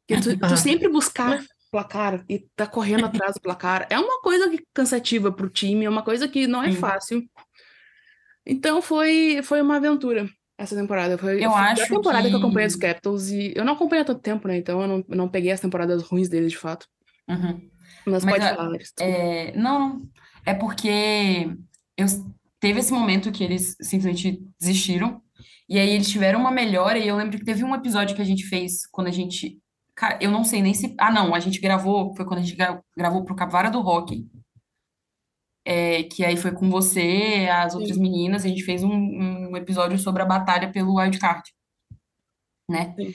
Porque tu, tu Ah. sempre buscar placar e tá correndo atrás do placar é uma coisa que- cansativa pro time, é uma coisa que não é fácil. Então foi foi uma aventura essa temporada. Foi, Eu foi a acho temporada que eu que- acompanhei os Capitals e eu não acompanho há tanto tempo, né? Então eu não, eu não peguei as temporadas ruins deles de fato. Uhum. Mas, Mas pode a- falar, Larissa. É, não, é porque eu, teve esse momento que eles simplesmente desistiram, e aí eles tiveram uma melhora, e eu lembro que teve um episódio que a gente fez quando a gente. Cara, eu não sei nem se. Ah, não, a gente gravou, foi quando a gente gra- gravou pro Capivara do Rock. É, que aí foi com você, as outras Sim. meninas, a gente fez um, um episódio sobre a batalha pelo wildcard, né? Sim.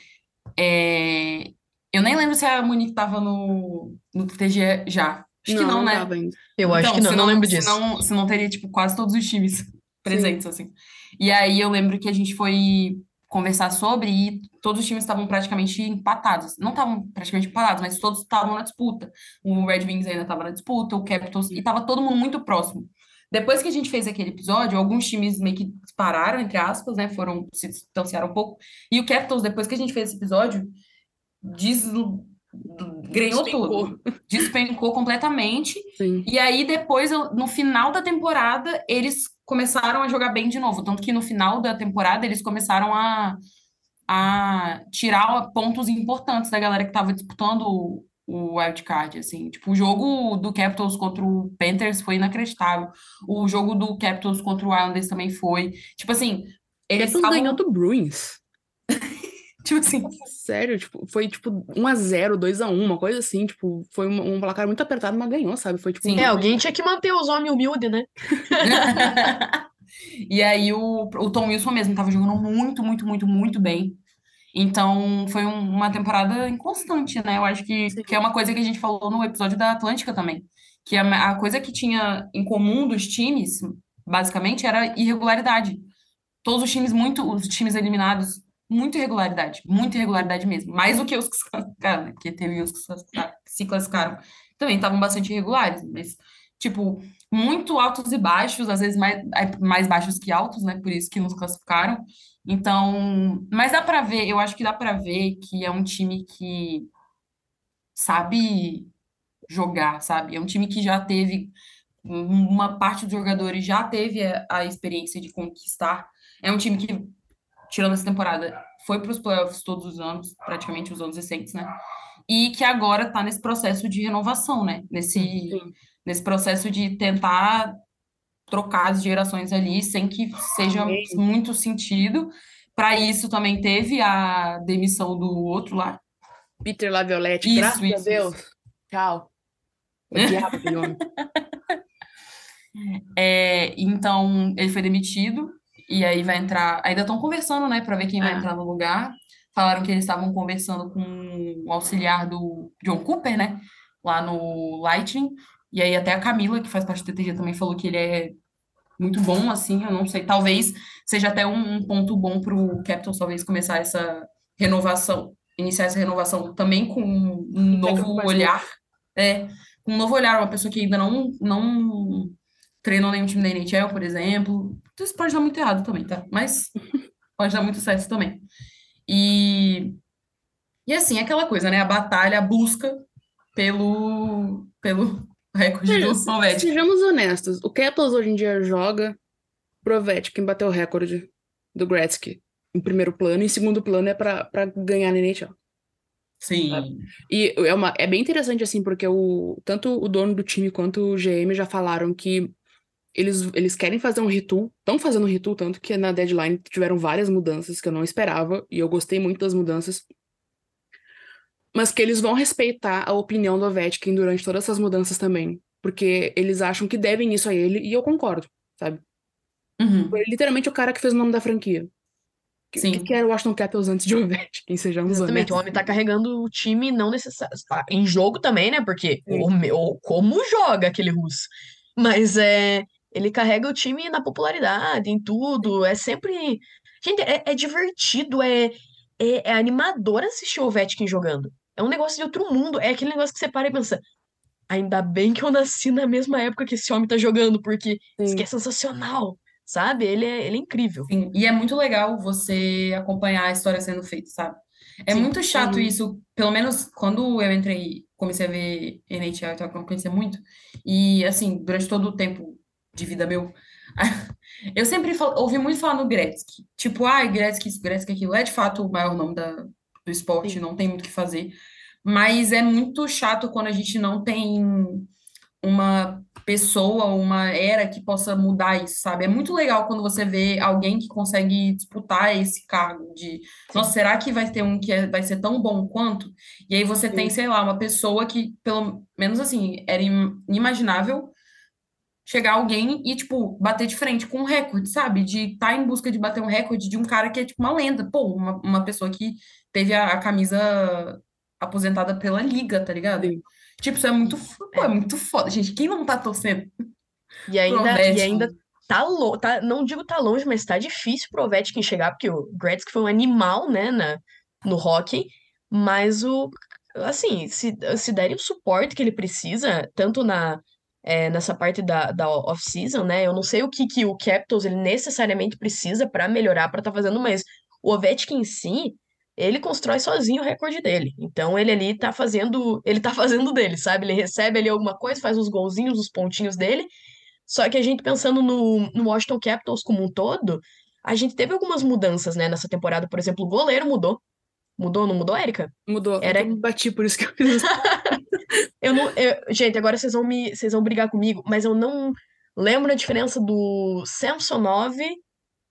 É, eu nem lembro se a Monique tava no, no TG já. Acho que não, né? tava ainda. Eu acho Então, que não, não lembro se disso. não, se não teria, tipo, quase todos os times presentes, assim. E aí eu lembro que a gente foi conversar sobre e todos os times estavam praticamente empatados. Não estavam praticamente empatados, mas todos estavam na disputa. O Red Wings ainda estava na disputa, o Capitals, e estava todo mundo muito próximo. Depois que a gente fez aquele episódio, alguns times meio que pararam, entre aspas, né? Foram, se distanciaram um pouco. E o Capitals, depois que a gente fez esse episódio, desgrenhou Despencou. tudo. Despencou completamente. Sim. E aí, depois, no final da temporada, eles começaram a jogar bem de novo. Tanto que no final da temporada, eles começaram a, a tirar pontos importantes da galera que estava disputando o, o wildcard, assim. Tipo, o jogo do Capitals contra o Panthers foi inacreditável. O jogo do Capitals contra o Islanders também foi. Tipo assim, eles Capitals estavam... ganhou do Bruins. Tipo assim, Sério, tipo, foi tipo 1x0, 2x1, uma coisa assim, tipo, foi um, um placar muito apertado, mas ganhou, sabe? Foi tipo. Sim. É, alguém tinha que manter os homens humildes, né? E aí o, o Tom Wilson mesmo tava jogando muito, muito, muito, muito bem. Então foi um- uma temporada inconstante, né? Eu acho que, Sim. que é uma coisa que a gente falou no episódio da Atlântica também. Que a, a coisa que tinha em comum dos times, basicamente, era irregularidade. Todos os times, muito, os times eliminados, muita irregularidade, muita irregularidade mesmo. Mais do que os que se classificaram, né? Porque teve os que se classificaram- também estavam bastante irregulares, mas tipo, muito altos e baixos, às vezes mais, mais baixos que altos, né? Por isso que nos classificaram. Então, mas dá pra ver, eu acho que dá pra ver que é um time que sabe jogar, sabe? É um time que já teve uma parte dos jogadores já teve a, a experiência de conquistar. É um time que, tirando essa temporada, foi para os playoffs todos os anos, praticamente os anos recentes, né? E que agora está nesse processo de renovação, né? Nesse, nesse processo de tentar trocar as gerações ali sem que seja Sim. muito sentido. Para isso também teve a demissão do outro lá. Peter Laviolette, graças isso, a Deus. Isso. Tchau. É, então, ele foi demitido, e aí vai entrar. Ainda estão conversando, né, para ver quem vai é. entrar no lugar. Falaram que eles estavam conversando com o auxiliar do John Cooper, né, lá no Lightning. E aí até a Camila, que faz parte do TTG, também falou que ele é muito bom, assim, eu não sei. Talvez seja até um, um ponto bom para o Capitals, talvez, começar essa renovação, iniciar essa renovação também com um novo olhar. É, um novo olhar, uma pessoa que ainda não, não treinou nenhum time da NHL, por exemplo. Isso pode dar muito errado também, tá? Mas pode dar muito certo também. E, e assim, aquela coisa, né? A batalha, a busca pelo, pelo recorde do Ovechkin. Sejamos honestos, o Capitals hoje em dia joga pro Ovechkin bater o recorde do Gretzky em primeiro plano, e em segundo plano é para ganhar na NHL. Sim. E é, uma, é bem interessante, assim, porque o, tanto o dono do time quanto o GM já falaram que eles, eles querem fazer um retool, estão fazendo um retool, tanto que na deadline tiveram várias mudanças que eu não esperava, e eu gostei muito das mudanças. Mas que eles vão respeitar a opinião do Ovechkin durante todas essas mudanças também. Porque eles acham que devem isso a ele, e eu concordo, sabe? Uhum. Foi literalmente o cara que fez o nome da franquia. Sim. O que era o Washington Capitals antes de Ovechkin, sejamos Exatamente, honestos. o homem tá carregando o time não necessário. Tá em jogo também, né? Porque o, o, como joga aquele russo. Mas é, ele carrega o time na popularidade, em tudo. É sempre. Gente, é, é divertido, é, é, é, animador assistir o Ovechkin jogando. É um negócio de outro mundo. É aquele negócio que você para e pensa. Ainda bem que eu nasci na mesma época que esse homem tá jogando, porque Sim. isso aqui é sensacional, sabe? Ele é, ele é incrível. Sim, e é muito legal você acompanhar a história sendo feita, sabe? É Sim. muito chato Sim. isso, pelo menos quando eu entrei, comecei a ver NHL, então eu conhecia muito, e assim, durante todo o tempo de vida meu. Eu sempre ouvi muito falar no Gretzky. Tipo, ah, Gretzky isso, Gretzky aquilo. É de fato o maior nome da, do esporte, Sim. não tem muito o que fazer. Mas é muito chato quando a gente não tem uma pessoa, uma era que possa mudar isso, sabe? É muito legal quando você vê alguém que consegue disputar esse cargo de, Sim. nossa, será que vai ter um que é, vai ser tão bom quanto? E aí você Sim. tem, sei lá, uma pessoa que, pelo menos assim, era inimaginável chegar alguém e, tipo, bater de frente com um recorde, sabe? De estar tá em busca de bater um recorde de um cara que é, tipo, uma lenda. Pô, uma, uma pessoa que teve a, a camisa aposentada pela liga, tá ligado? Sim. Tipo, isso é muito, pô, é muito foda. Gente, quem não tá torcendo? E ainda, e ainda tá longe, tá, não digo tá longe, mas tá difícil pro Ovechkin chegar, porque o Gretzky foi um animal, né, na, no hockey, mas o, assim, se, se derem o suporte que ele precisa, tanto na, é, nessa parte da, da off-season, né? Eu não sei o que, que o Capitals ele necessariamente precisa para melhorar, para estar tá fazendo, mas o Ovechkin em si, ele constrói sozinho o recorde dele. Então ele ali tá fazendo, ele tá fazendo dele, sabe? Ele recebe ali alguma coisa, faz os golzinhos, os pontinhos dele. Só que a gente pensando no, no Washington Capitals como um todo, a gente teve algumas mudanças, né, nessa temporada. Por exemplo, o goleiro mudou. Mudou, não mudou, Érica? Mudou. Era... Eu bati, por isso que eu fiz. eu não. Eu... Gente, agora vocês vão me. Vocês vão brigar comigo, mas eu não lembro a diferença do Samsonov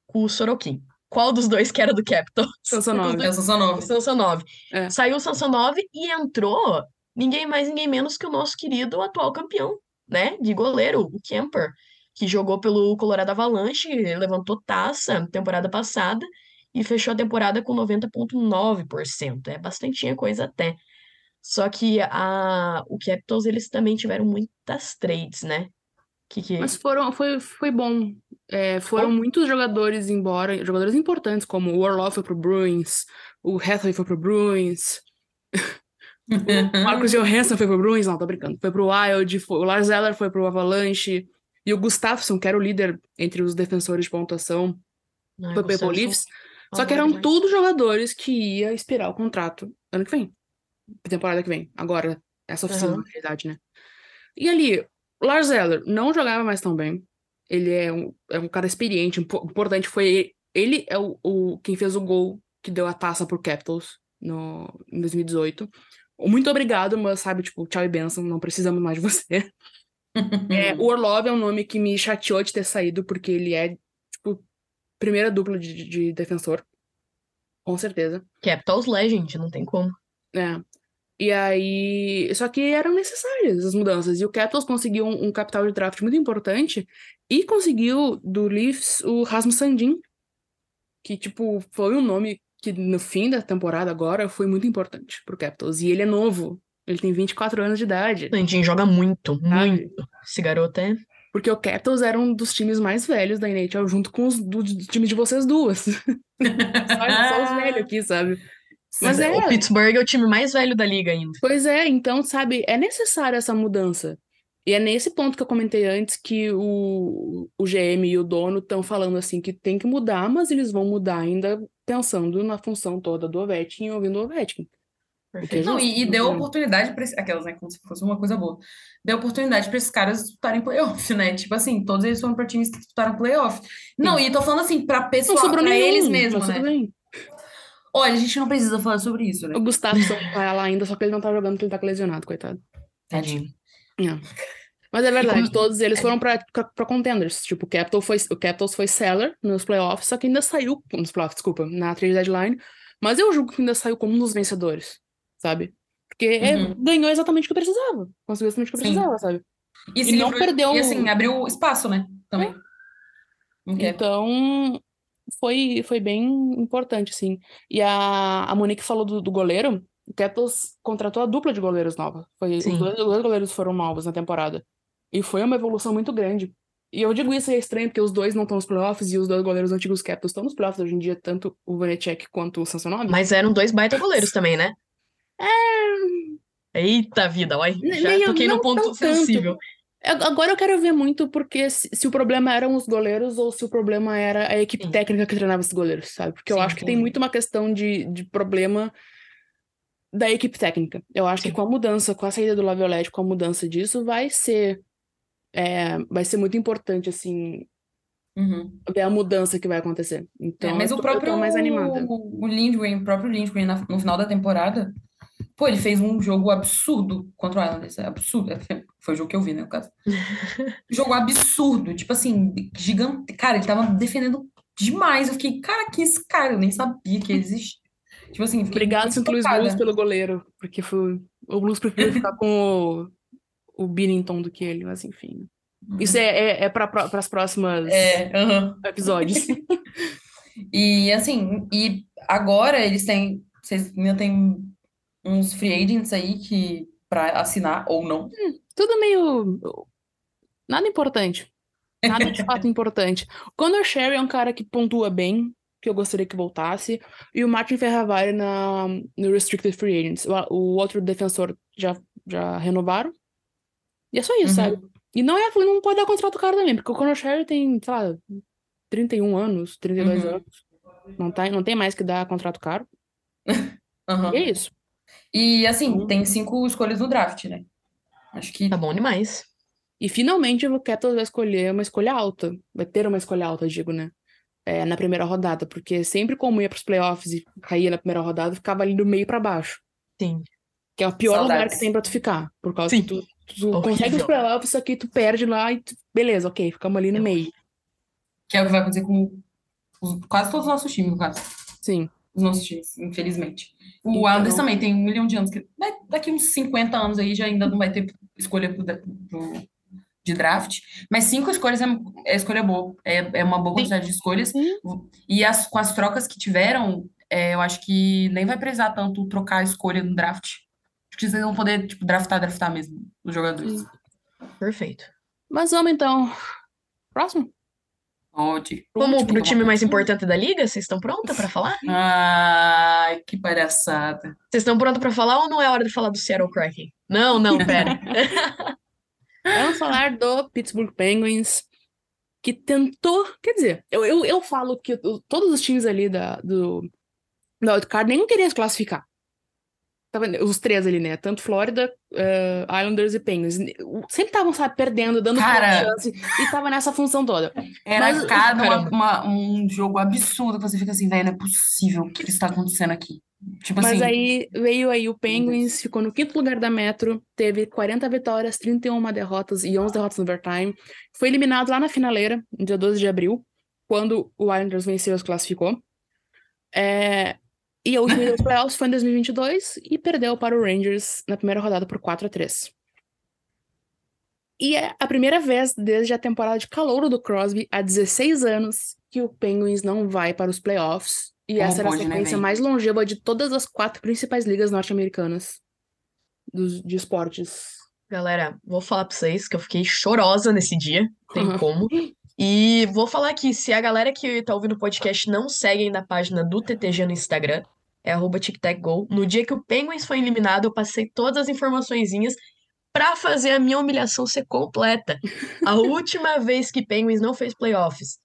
com o Sorokin. Qual dos dois que era do Capital? Samsonov. É o Samsonov. Samsonov. É. Saiu o Samsonov e entrou ninguém mais, ninguém menos que o nosso querido atual campeão, né? De goleiro, o Kemper, que jogou pelo Colorado Avalanche, levantou taça temporada passada e fechou a temporada com 90,9%. É bastante coisa até. Só que a, o Capitals, eles também tiveram muitas trades, né? Que, que... Mas foram, foi, foi bom. É, foram muitos jogadores embora, jogadores importantes, como o Orlov foi pro Bruins, o Hathaway foi pro Bruins. O Marcos Johansson foi pro Bruins, não, tô brincando. Foi pro Wild, foi- o Lars Eller foi pro Avalanche. E o Gustafsson, que era o líder entre os defensores de pontuação, Ai, foi pro Maple Leafs. Só que eram todos jogadores que ia expirar o contrato ano que vem. Temporada que vem. Agora, essa oficina, Aham. na realidade, né? E ali, Lars Eller não jogava mais tão bem. Ele é um, é um cara experiente. impo- importante foi ele. Ele é o, o quem fez o gol que deu a taça pro Capitals no, em 2018. Muito obrigado, mas sabe, tipo, tchau e benção, não precisamos mais de você. É, o Orlov é um nome que me chateou de ter saído, porque ele é, tipo, primeira dupla de, de defensor. Com certeza. Capitals Legend, não tem como. É. E aí. Só que eram necessárias as mudanças. E o Capitals conseguiu um, um capital de draft muito importante e conseguiu do Leafs o Rasmus Sandin, que, tipo, foi um nome que no fim da temporada agora foi muito importante pro Capitals. E ele é novo. Ele tem 24 anos de idade. Sandin joga muito, sabe? muito. Esse garoto é. Porque o Capitals era um dos times mais velhos da NHL, junto com os do, do time de vocês duas. só, só os velhos aqui, sabe? Mas é. O Pittsburgh é o time mais velho da liga ainda. Pois é, então, sabe, é necessária essa mudança. E é nesse ponto que eu comentei antes que o, o GM e o dono estão falando assim que tem que mudar, mas eles vão mudar ainda pensando na função toda do Ovechkin e ouvindo o Ovechkin. É Perfeito. Não, e, e deu né? oportunidade para aquelas, né, como se fosse uma coisa boa. Deu oportunidade para esses caras disputarem playoff, né? Tipo assim, todos eles foram para times que disputaram playoff. Não, e tô falando assim, para Não pessoal, sobrou para eles mesmos, né? bem. Olha, a gente não precisa falar sobre isso, né? O Gustavo tá lá ainda, só que ele não tá jogando porque ele tá lesionado, coitado. Tadinho. É. Mas é verdade, como- todos eles foram pra, pra, contenders. Tipo, o Capitals foi, o Capitals foi seller nos playoffs, só que ainda saiu, nos playoffs, desculpa, na trade deadline. Mas eu julgo que ainda saiu como um dos vencedores, sabe? Porque é, Uhum. ganhou exatamente o que precisava. Conseguiu exatamente o que Sim. precisava, sabe? E, E não livrou- perdeu- E assim, abriu espaço, né? Também. Não quer. Então, foi, foi bem importante, assim. E a, a Monique falou do, do goleiro. O Capitals contratou a dupla de goleiros nova. Foi, os Sim. dois, os dois goleiros foram novos na temporada. E foi uma evolução muito grande. E eu digo isso é estranho, porque os dois não estão nos playoffs e os dois goleiros antigos Capitals estão nos playoffs hoje em dia, tanto o Vanecek quanto o Samsonov. Mas eram dois baita goleiros também, né? Eita vida. Nem- Já toquei no ponto tão tanto. A- Agora eu quero ver muito porque se, se o problema eram os goleiros ou se o problema era a equipe Sim. técnica que treinava esses goleiros, sabe? Porque eu Sim, acho que tem muito uma questão de, de problema da equipe técnica. Eu acho que Sim. com a mudança, com a saída do Laviolette, com a mudança disso, vai ser é, vai ser muito importante, assim, Uhum. ver a mudança que vai acontecer. É, Então, mas eu o tô, eu tô próprio mais animada. o Lindgren, o próprio Lindgren no final da temporada, pô, ele fez um jogo absurdo contra o Islanders, é absurdo, é, foi o jogo que eu vi, né, no caso. Jogo absurdo, tipo assim, gigante, cara, ele tava defendendo demais, eu fiquei, cara, que esse cara, eu nem sabia que ele existia. Tipo assim, fiquei Obrigado. Louis chocada. Blues, pelo goleiro, porque foi, o Blues preferiu ficar com o, o Binnington do que ele, mas enfim. Isso é, é, é para as próximas É, aham. episódios. E assim, e agora eles têm, vocês ainda tem uns free agents aí que para assinar ou não. Tudo meio. Nada importante. Nada de fato importante. O Conor Sherry é um cara que pontua bem, que eu gostaria que voltasse. E o Martin Ferravari na, no Restricted Free Agents. O, o outro defensor já, já renovaram. E é só isso, Uhum. sabe? E não, é, não pode dar contrato caro também, porque o Conor Sherry tem, sei lá, 31 anos, 32 Uhum. anos. Não, tá, não tem mais que dar contrato caro. Aham. E é isso. E assim, Uhum. tem cinco escolhas no draft, né? Acho que Tá bom demais. E finalmente o Capitals vai escolher uma escolha alta. Vai ter uma escolha alta, digo, né? É, na primeira rodada, porque sempre como ia pros playoffs e caía na primeira rodada, ficava ali do meio pra baixo. Sim. Que é o pior lugar Saudades. que tem pra tu ficar. Por causa Sim. que tu, tu Horrível. consegue os playoffs, só que tu perde lá e tu- beleza, ok, ficamos ali no É meio. que é o que vai acontecer com os- quase todos os nossos times, no caso. Sim. Os nossos times, infelizmente. O Então- Islanders também tem um milhão de anos. Que, né, daqui uns 50 anos aí já ainda não vai ter escolha pro, pro- de draft. Mas cinco escolhas é, é escolha boa. É, é uma boa quantidade de escolhas. Sim. E as, com as trocas que tiveram, é, eu acho que nem vai precisar tanto trocar a escolha no draft. Acho que vocês vão poder, tipo, draftar, draftar mesmo os jogadores. Perfeito. Mas vamos então. Próximo? Pode. Vamos pro último, time mais importante da liga? Vocês estão prontas pra falar? Ai, que palhaçada. Vocês estão prontas pra falar ou não é hora de falar do Seattle Kraken? Não, não, pera. Vamos falar do Pittsburgh Penguins, que tentou. Quer dizer, eu, eu, eu falo que o- todos os times ali da, do, da Wildcard nenhum queria se classificar. Os três ali, né? Tanto Florida, eh, Islanders e Penguins. Sempre estavam, sabe, perdendo, dando Cara. chance. E tava nessa função toda. Era Mas- cada uma- caramba. uma- um jogo absurdo que você fica assim, velho, não é possível o que está acontecendo aqui. Tipo Mas assim, aí veio aí o Penguins, ficou no quinto lugar da Metro, teve 40 vitórias, 31 derrotas e 11 derrotas no overtime. Foi eliminado lá na finaleira, no dia 12 de abril, quando o Islanders venceu e classificou. É, E a última dos playoffs foi em 2022 e perdeu para o Rangers na primeira rodada por 4 a 3 E é a primeira vez desde a temporada de calouro do Crosby, há 16 anos, que o Penguins não vai para os playoffs. E Como essa era a né, sequência mais longeva de todas as quatro principais ligas norte-americanas dos- de esportes. Galera, vou falar pra vocês que eu fiquei chorosa nesse dia, tem como. E vou falar que se a galera que tá ouvindo o podcast não segue ainda a página do TTG no Instagram, é arroba TicTacGo. No dia que o Penguins foi eliminado, eu passei todas as informaçõezinhas pra fazer a minha humilhação ser completa. A última vez que Penguins não fez playoffs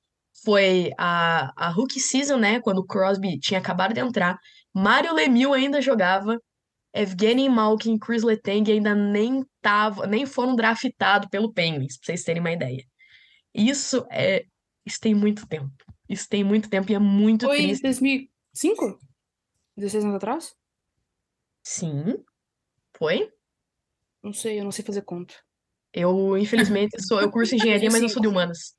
foi a, a rookie season, né? Quando o Crosby tinha acabado de entrar. Mário Lemieux ainda jogava. Evgeny Malkin e Chris Letang ainda nem tava, nem foram draftados pelo Penguins, pra vocês terem uma ideia. Isso é, isso tem muito tempo. Isso tem muito tempo e é muito Foi em triste. 2005? 16 anos atrás? Sim, foi. Não sei, eu não sei fazer conta. Eu, infelizmente, sou, eu curso engenharia, mas eu sou de 2005. humanas.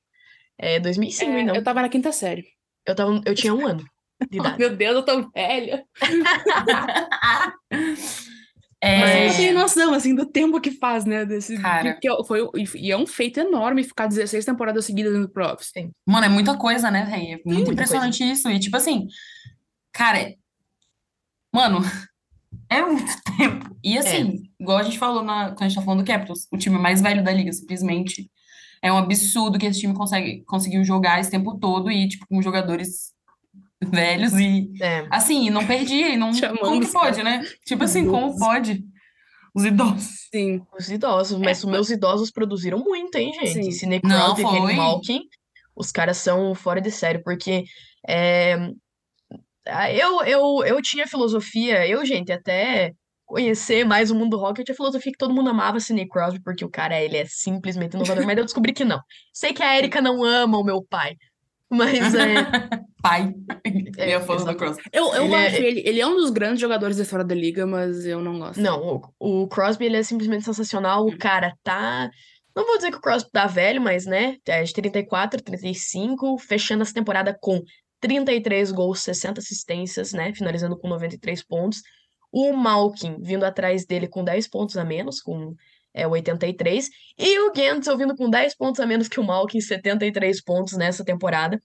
É 2005, É, então. eu tava na quinta série. Eu tava, eu tinha um ano de Oh, idade. meu Deus, eu tô velha. é, Mas eu não tenho noção, assim, do tempo que faz, né? Desse, Cara. que, que foi, e é um feito enorme ficar 16 temporadas seguidas no Profs. Mano, é muita coisa, né, velho? É muito muita impressionante isso. E, tipo assim, cara, é- mano, é muito tempo. E, assim, igual a gente falou na, quando a gente tá falando do Capitals, o time mais velho da liga, simplesmente. É um absurdo que esse time consegue, conseguiu jogar esse tempo todo e, tipo, com jogadores velhos e, É, assim, não perdia. E não, Chamando como que pode, né? Tipo assim, como Idosos. pode? Os idosos. Sim. os idosos, mas os meus idosos produziram muito, hein, gente? Sim. Não, Crosby, Evgeny foi. Malkin, os caras são fora de sério, porque é, ah, eu, eu, eu tinha filosofia, eu, gente, até conhecer mais o mundo do rock, eu tinha filosofia que todo mundo amava Sidney Crosby, porque o cara, ele é simplesmente inovador, mas eu descobri que não. Sei que a Erika não ama o meu pai, mas é, Pai. É, E a foto do. Cross. Eu, eu Ele é- acho ele, ele é um dos grandes jogadores da história da liga, mas eu não gosto. Não, o, o Crosby ele é simplesmente sensacional. O cara tá. Não vou dizer que o Crosby tá velho, mas né? É de 34, 35, fechando essa temporada com 33 gols, 60 assistências, né? Finalizando com 93 pontos. O Malkin vindo atrás dele com 10 pontos a menos, com é, 83. E o Gentzel vindo com 10 pontos a menos que o Malkin, 73 pontos nessa temporada.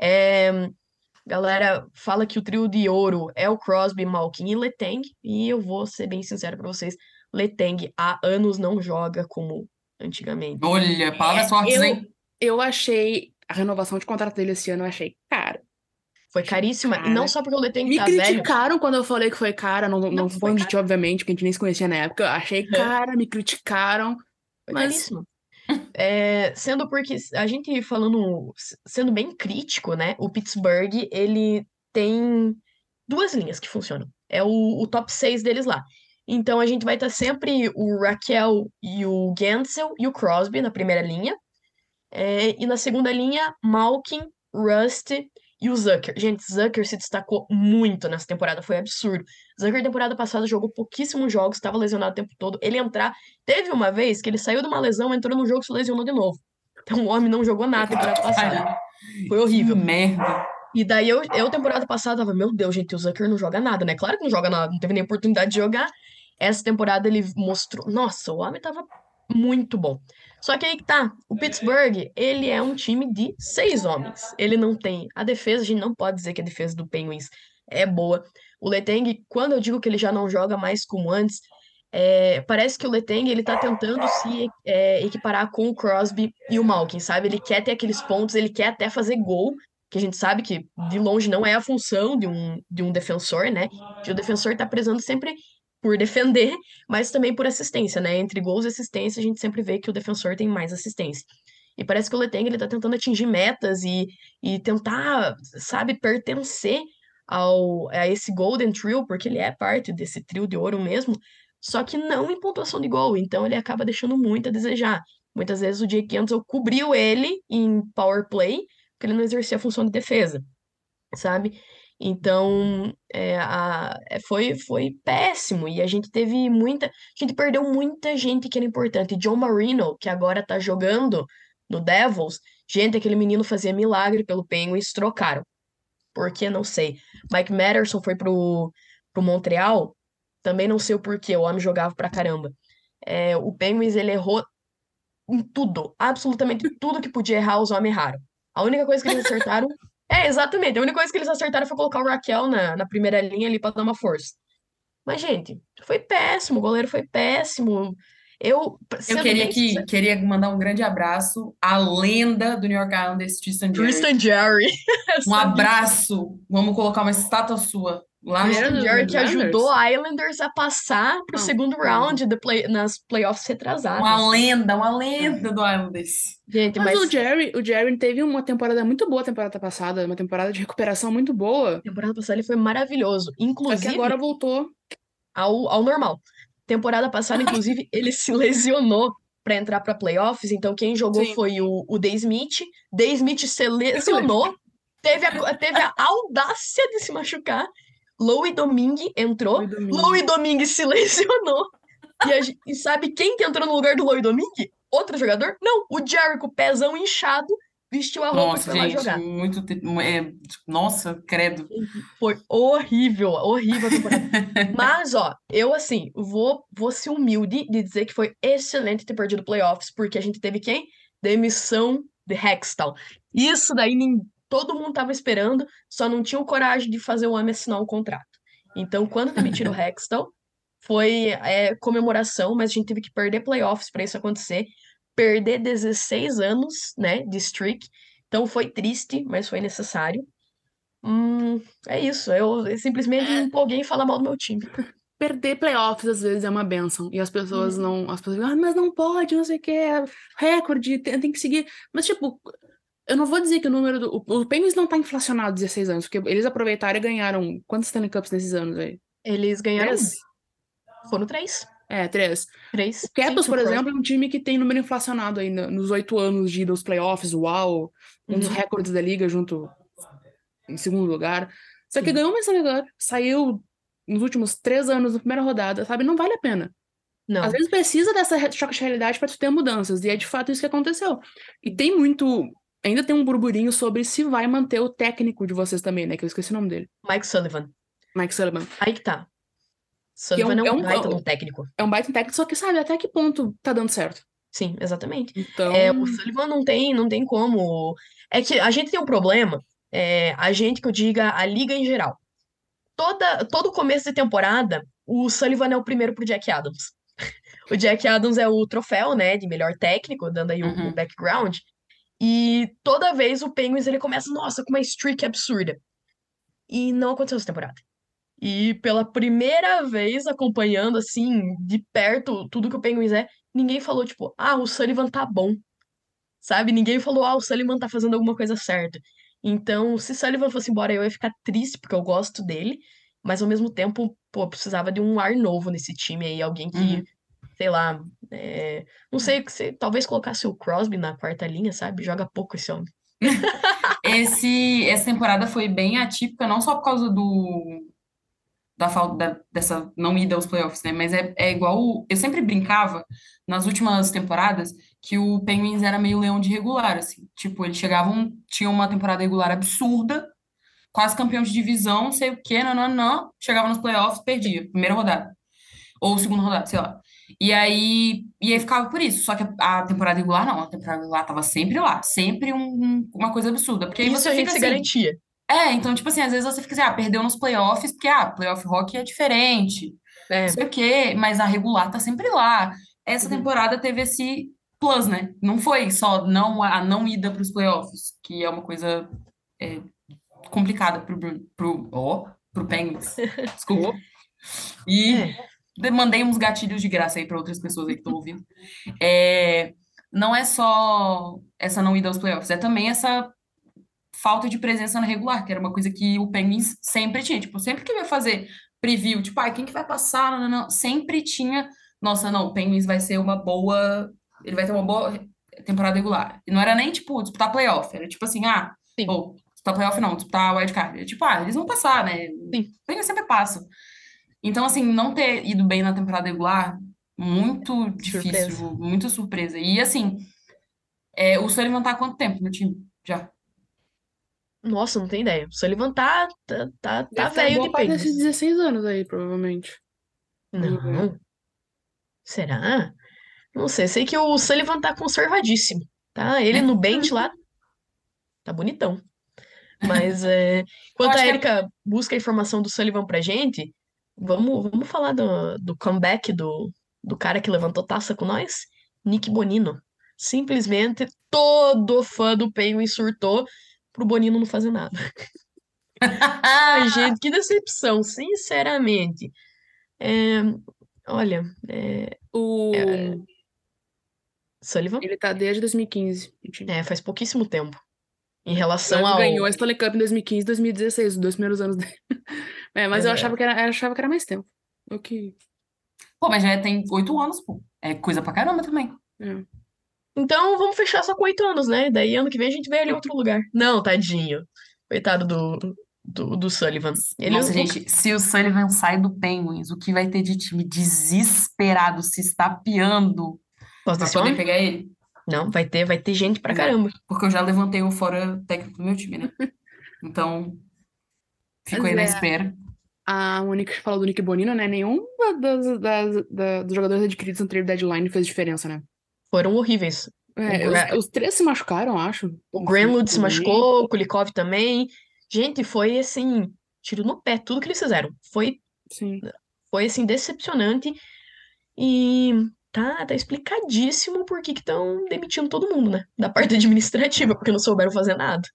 É, Galera, fala que o trio de ouro é o Crosby, Malkin e Letang, e eu vou ser bem sincero pra vocês, Letang há anos não joga como antigamente. Olha, palavras fortes, eu, hein? eu achei a renovação de contrato dele esse ano, eu achei cara. Foi caríssima, e Cara, não só porque o Letang Me tá velho, criticaram quando eu falei que foi cara, não, não, Não, foi de ti, obviamente, porque a gente nem se conhecia na época. Eu achei cara, me criticaram. foi mas- caríssima. É, sendo porque a gente falando, sendo bem crítico, né? O Pittsburgh, ele tem duas linhas que funcionam. É o, o top 6 deles lá. Então a gente vai estar sempre o Raquel e o Gensel e o Crosby na primeira linha. É, e na segunda linha, Malkin, Rust e o Zucker. Gente, Zucker se destacou muito nessa temporada, foi absurdo. Zucker, temporada passada, jogou pouquíssimos jogos, estava lesionado o tempo todo. Ele entrar. Teve uma vez que ele saiu de uma lesão, entrou no jogo e se lesionou de novo. Então o homem não jogou nada temporada passada. Foi horrível. Que merda. E daí eu, eu, temporada passada, tava, meu Deus, gente, o Zucker não joga nada, né? Claro que não joga nada, não teve nem oportunidade de jogar. Essa temporada ele mostrou. Nossa, o homem tava muito bom. Só que aí que tá, o Pittsburgh, ele é um time de seis homens. Ele não tem. A defesa, a gente não pode dizer que a defesa do Penguins é boa. O Letang, quando eu digo que ele já não joga mais como antes, é, parece que o Letang ele tá tentando se é, equiparar com o Crosby e o Malkin, sabe? Ele quer ter aqueles pontos, ele quer até fazer gol, que a gente sabe que de longe não é a função de um, de um defensor, né? Que o defensor tá prezando sempre por defender, mas também por assistência, né? Entre gols e assistência, a gente sempre vê que o defensor tem mais assistência. E parece que o Letang ele tá tentando atingir metas e, e tentar, sabe, pertencer ao, a esse Golden Trio, porque ele é parte desse trio de ouro mesmo, só que não em pontuação de gol, então ele acaba deixando muito a desejar. Muitas vezes o Jake Campbell cobriu ele em power play, porque ele não exercia a função de defesa, sabe? Então, é, a, é, foi, foi péssimo. E a gente teve muita. A gente perdeu muita gente que era importante. John Marino, que agora tá jogando no Devils, gente, aquele menino fazia milagre pelo Penguins, trocaram. Por que? Não sei. Mike Matterson foi pro, pro Montreal, também não sei o porquê, o homem jogava pra caramba. É, o Penguins, ele errou em tudo, absolutamente tudo que podia errar, os homens erraram. A única coisa que eles acertaram. é, exatamente, a única coisa que eles acertaram foi colocar o Raquel na, na primeira linha ali pra dar uma força. Mas, gente, foi péssimo, o goleiro foi péssimo. Eu, eu queria que queria mandar um grande abraço à lenda do New York Islanders, Tristan Jerry. Tristan Jerry. um abraço. Vamos colocar uma estátua sua lá no Jerry que ajudou a Islanders a passar para o segundo round de play, nas playoffs retrasadas. Uma lenda, uma lenda do Islanders. Gente, mas, mas, o Jerry, o Jerry teve uma temporada muito boa temporada passada, uma temporada de recuperação muito boa. A temporada passada ele foi maravilhoso, inclusive. Só que agora voltou ao, ao normal. Temporada passada, inclusive, ele se lesionou para entrar para playoffs, então quem jogou Sim. foi o, o Day Smith. Day Smith se lesionou, teve a, teve a audácia de se machucar. Louis Domingue entrou, Louis Domingue, se lesionou. E, a, e, sabe quem que entrou no lugar do Louis Domingue? Outro jogador? Não, o Jericho, pezão inchado, vestiu a roupa Nossa, gente, jogar. Muito é, nossa, credo. Foi horrível, horrível a temporada. Mas, ó, eu assim, vou, vou ser humilde de dizer que foi excelente ter perdido playoffs, porque a gente teve quem? Demissão de Hextall. Isso daí todo mundo tava esperando, só não tinha coragem de fazer o homem assinar um contrato. Então, quando demitiram o Hextall, foi é, comemoração, mas a gente teve que perder playoffs para isso acontecer perder 16 anos, né, de streak. Então foi triste, mas foi necessário. Hum, é isso. Eu, simplesmente é. empolguei em falar mal do meu time. Perder playoffs às vezes é uma benção. E as pessoas hum. não. As pessoas ah, mas não pode, não sei o que, é recorde, tem, tem, que seguir. Mas, tipo, eu não vou dizer que o número do. O, o Penguins não tá inflacionado 16 anos, porque eles aproveitaram e ganharam. Quantos Stanley Cups nesses anos aí? Eles ganharam. Três? Foram três. É, três. Três. O Capitals, por exemplo, é um time que tem número inflacionado aí nos oito anos de ir aos playoffs, uau, um dos uhum. recordes da liga junto em segundo lugar. Só que ganhou mais lugar, saiu nos últimos três anos na primeira rodada, sabe? Não vale a pena. Não. Às vezes precisa dessa choque de realidade para tu ter mudanças, e é de fato isso que aconteceu. E tem muito. Ainda tem um burburinho sobre se vai manter o técnico de vocês também, né? Que eu esqueci o nome dele. Mike Sullivan. Mike Sullivan. Aí que tá. Sullivan é um, é um baita um técnico. É um baita técnico, só que sabe até que ponto tá dando certo. Sim, exatamente. Então... É, o Sullivan não tem, não tem como. É que a gente tem um problema, é, a gente que eu diga, a liga em geral. Toda, todo começo de temporada, o Sullivan é o primeiro pro Jack Adams. o Jack Adams é o troféu, né, de melhor técnico, dando aí uhum. o, o background. E toda vez o Penguins ele começa, nossa, com uma streak absurda. E não aconteceu essa temporada. E pela primeira vez acompanhando, assim, de perto, tudo que o Penguins é, ninguém falou, tipo, ah, o Sullivan tá bom. Sabe? Ninguém falou, ah, o Sullivan tá fazendo alguma coisa certa. Então, se Sullivan fosse embora, eu ia ficar triste, porque eu gosto dele, mas ao mesmo tempo, pô, precisava de um ar novo nesse time aí, alguém que, uhum. sei lá, é... não sei, se, talvez colocasse o Crosby na quarta linha, sabe? Joga pouco esse homem. Esse, essa temporada foi bem atípica, não só por causa do, da falta dessa não ida aos playoffs, né? Mas é, é igual. O, eu sempre brincava nas últimas temporadas que o Penguins era meio leão de regular, assim. Tipo, eles chegavam, tinham uma temporada regular absurda, quase campeão de divisão, sei o quê, não, não, não. Chegava nos playoffs, perdia, primeira rodada. Ou segunda rodada, sei lá. E aí, e aí ficava por isso. Só que a, temporada regular, não. A temporada regular tava sempre lá. Sempre um, uma coisa absurda. Porque aí isso você a gente fica se assim, garantia. É, então, tipo assim, às vezes você fica assim, ah, perdeu nos playoffs, porque, ah, playoff hockey é diferente. É, não sei o quê, mas a regular tá sempre lá. Essa Uhum. temporada teve esse plus, né? Não foi só não, a não ida para os playoffs, que é uma coisa é, complicada pro, Bru- pro, ó, pro Penguins. Desculpa. E é. de- mandei uns gatilhos de graça aí para outras pessoas aí que estão ouvindo. É, não é só essa não ida aos playoffs, é também essa falta de presença na regular, que era uma coisa que o Penguins sempre tinha. Tipo, sempre que vai fazer preview, tipo, ah, quem que vai passar? Não, não, não. Sempre tinha, nossa, não, o Penguins vai ser uma boa, ele vai ter uma boa temporada regular. E não era nem, tipo, disputar playoff, era tipo assim, ah, Sim. ou disputar playoff não, disputar wildcard. Era tipo, ah, eles vão passar, né? Sim. O Penguins sempre passa. Então, assim, não ter ido bem na temporada regular, muito difícil, Surpresa. muita surpresa. E, assim, é, o Sullivan tá há quanto tempo no time? Já? Nossa, não tem ideia. O Sullivan tá, tá, tá, tá velho de parte desses Penguins. 16 anos aí, provavelmente. Não. Será? Não sei. Sei que o Sullivan tá conservadíssimo, tá? Ele no bench lá tá bonitão. Mas é, enquanto a que é- Erika busca a informação do Sullivan pra gente, vamos, vamos falar do, do comeback do, do cara que levantou taça com nós, Nick Bonino. Simplesmente todo fã do Penguin surtou pro Bonino não fazer nada. Ai, gente, que decepção, sinceramente. É, olha, é, O... Sullivan Ele tá desde 2015. no time. é, faz pouquíssimo tempo. Em Ele relação ao. ganhou a Stanley Cup em 2015 e 2016, os dois primeiros anos dele. É, mas eu É. achava que era, eu achava que era mais tempo. O que... Pô, mas já tem oito anos, pô. É coisa pra caramba também. é. Então vamos fechar só com oito anos, né? Daí ano que vem a gente vê ele em outro lugar. Não, tadinho. Coitado do, do, do Sullivan. Ele, Nossa, o- gente, se o Sullivan sai do Penguins, o que vai ter de time desesperado, se estapeando Posso pra poder pegar ele? Não, vai ter, vai ter gente pra caramba. Porque eu já levantei o fora técnico do meu time, né? Então, fico Mas aí na é. espera. A Mônica falou do Nick Bonino, né? Nenhum das, das- da- dos jogadores adquiridos no trade deadline fez diferença, né? Foram horríveis. É, Gra- os, os três se machucaram, acho. O Granlund se machucou, o Kulikov também. Gente, foi assim, tiro no pé, tudo que eles fizeram. Foi, Sim. foi assim, decepcionante. E tá, tá explicadíssimo por que estão demitindo todo mundo, né? Da parte administrativa, porque não souberam fazer nada.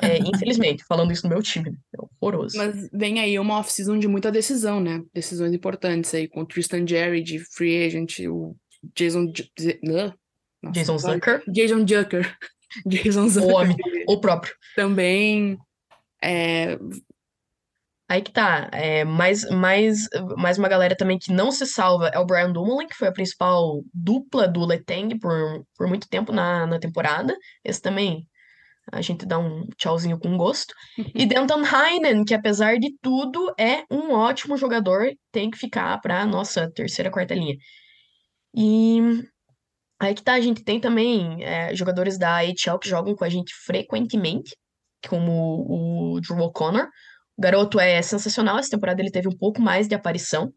É, infelizmente, falando isso no meu time, né? É horroroso. Mas vem aí uma off-season de muita decisão, né? Decisões importantes aí, com o Tristan Jerry de free agent, o Jason... Nossa, Jason Zucker, Jason Zucker. Jason o Zucker homem, o próprio. também. É, Aí que tá, é, mais, mais, mais uma galera também que não se salva é o Brian Dumoulin, que foi a principal dupla do Letang por, por muito tempo na, na temporada. Esse também a gente dá um tchauzinho com gosto. E Denton Heinen, que apesar de tudo é um ótimo jogador, tem que ficar pra nossa terceira, quarta linha. E aí que tá, a gente tem também é, jogadores da AHL que jogam com a gente frequentemente, como o Drew O'Connor. O garoto é sensacional, essa temporada ele teve um pouco mais de aparição.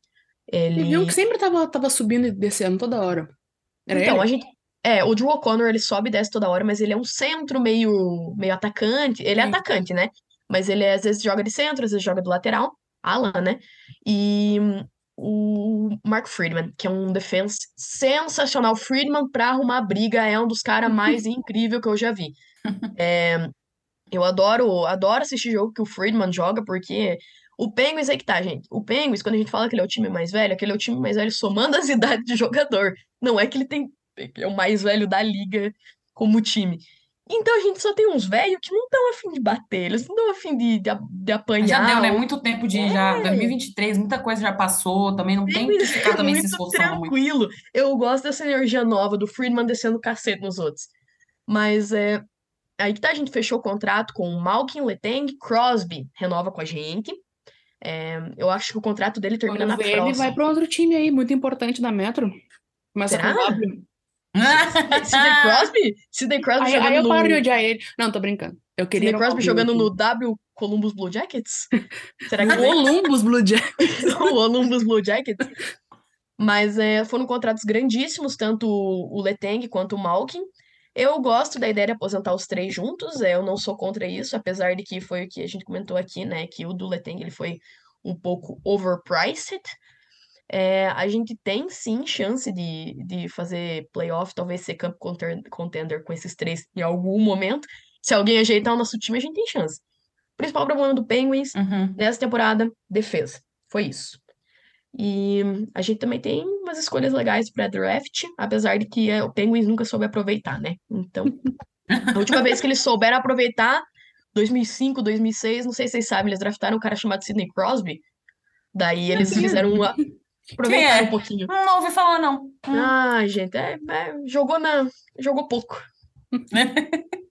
Ele viu que sempre tava, tava subindo e descendo toda hora. Era Então, ele? a gente. É, o Drew O'Connor, ele sobe e desce toda hora, mas ele é um centro meio, meio atacante. Ele é Sim. atacante, né? Mas ele às vezes joga de centro, às vezes joga do lateral. Alan, né? E o Mark Friedman, que é um defense sensacional. Friedman pra arrumar briga é um dos caras mais incríveis que eu já vi. É, eu adoro, adoro assistir jogo que o Friedman joga, porque o Penguins é que tá, gente. O Penguins, quando a gente fala que ele é o time mais velho, aquele é o time mais velho somando as idades de jogador. Não é que ele tem é o mais velho da liga como time. Então a gente só tem uns velhos que não estão afim de bater, eles não estão afim de, de, de Já apanhar. deu, né? Muito tempo de já. 2023, muita coisa já passou. Também não tem que ficar é também se muito esforçando muito. tranquilo. Eu gosto dessa energia nova do Friedman descendo o cacete nos outros. Mas é, aí que tá, a gente fechou o contrato com o Malkin Letang, Crosby renova com a gente. É, eu acho que o contrato dele termina Quando na vê, ele próxima. vai pra outro time aí, muito importante da Metro. Começa Será? com W. Sidney Crosby? Sidney Crosby Aí, jogando aí eu no... paro de odiar ele. Não, tô brincando. Eu queria Sidney Crosby jogando no W Columbus Blue Jackets? Será que Columbus Blue Jackets. o Columbus Blue Jackets? Mas é, foram contratos grandíssimos, tanto o Letang quanto o Malkin. Eu gosto da ideia de aposentar os três juntos, é, eu não sou contra isso, apesar de que foi o que a gente comentou aqui, né? Que o do Letang ele foi um pouco overpriced. É, a gente tem sim chance de, de fazer playoff, talvez ser camp conter- contender com esses três em algum momento. Se alguém ajeitar o nosso time, a gente tem chance. O principal problema do Penguins Uhum. nessa temporada, defesa. Foi isso. E a gente também tem umas escolhas legais para draft, apesar de que é, o Penguins nunca soube aproveitar, né? Então, a última vez que eles souberam aproveitar, 2005, 2006, não sei se vocês sabem, eles draftaram um cara chamado Sidney Crosby. Daí eles fizeram uma. Aproveitar é? um pouquinho. Hum, Não ouvi falar, não. Hum. Ah, gente, é, é, jogou na. Jogou pouco.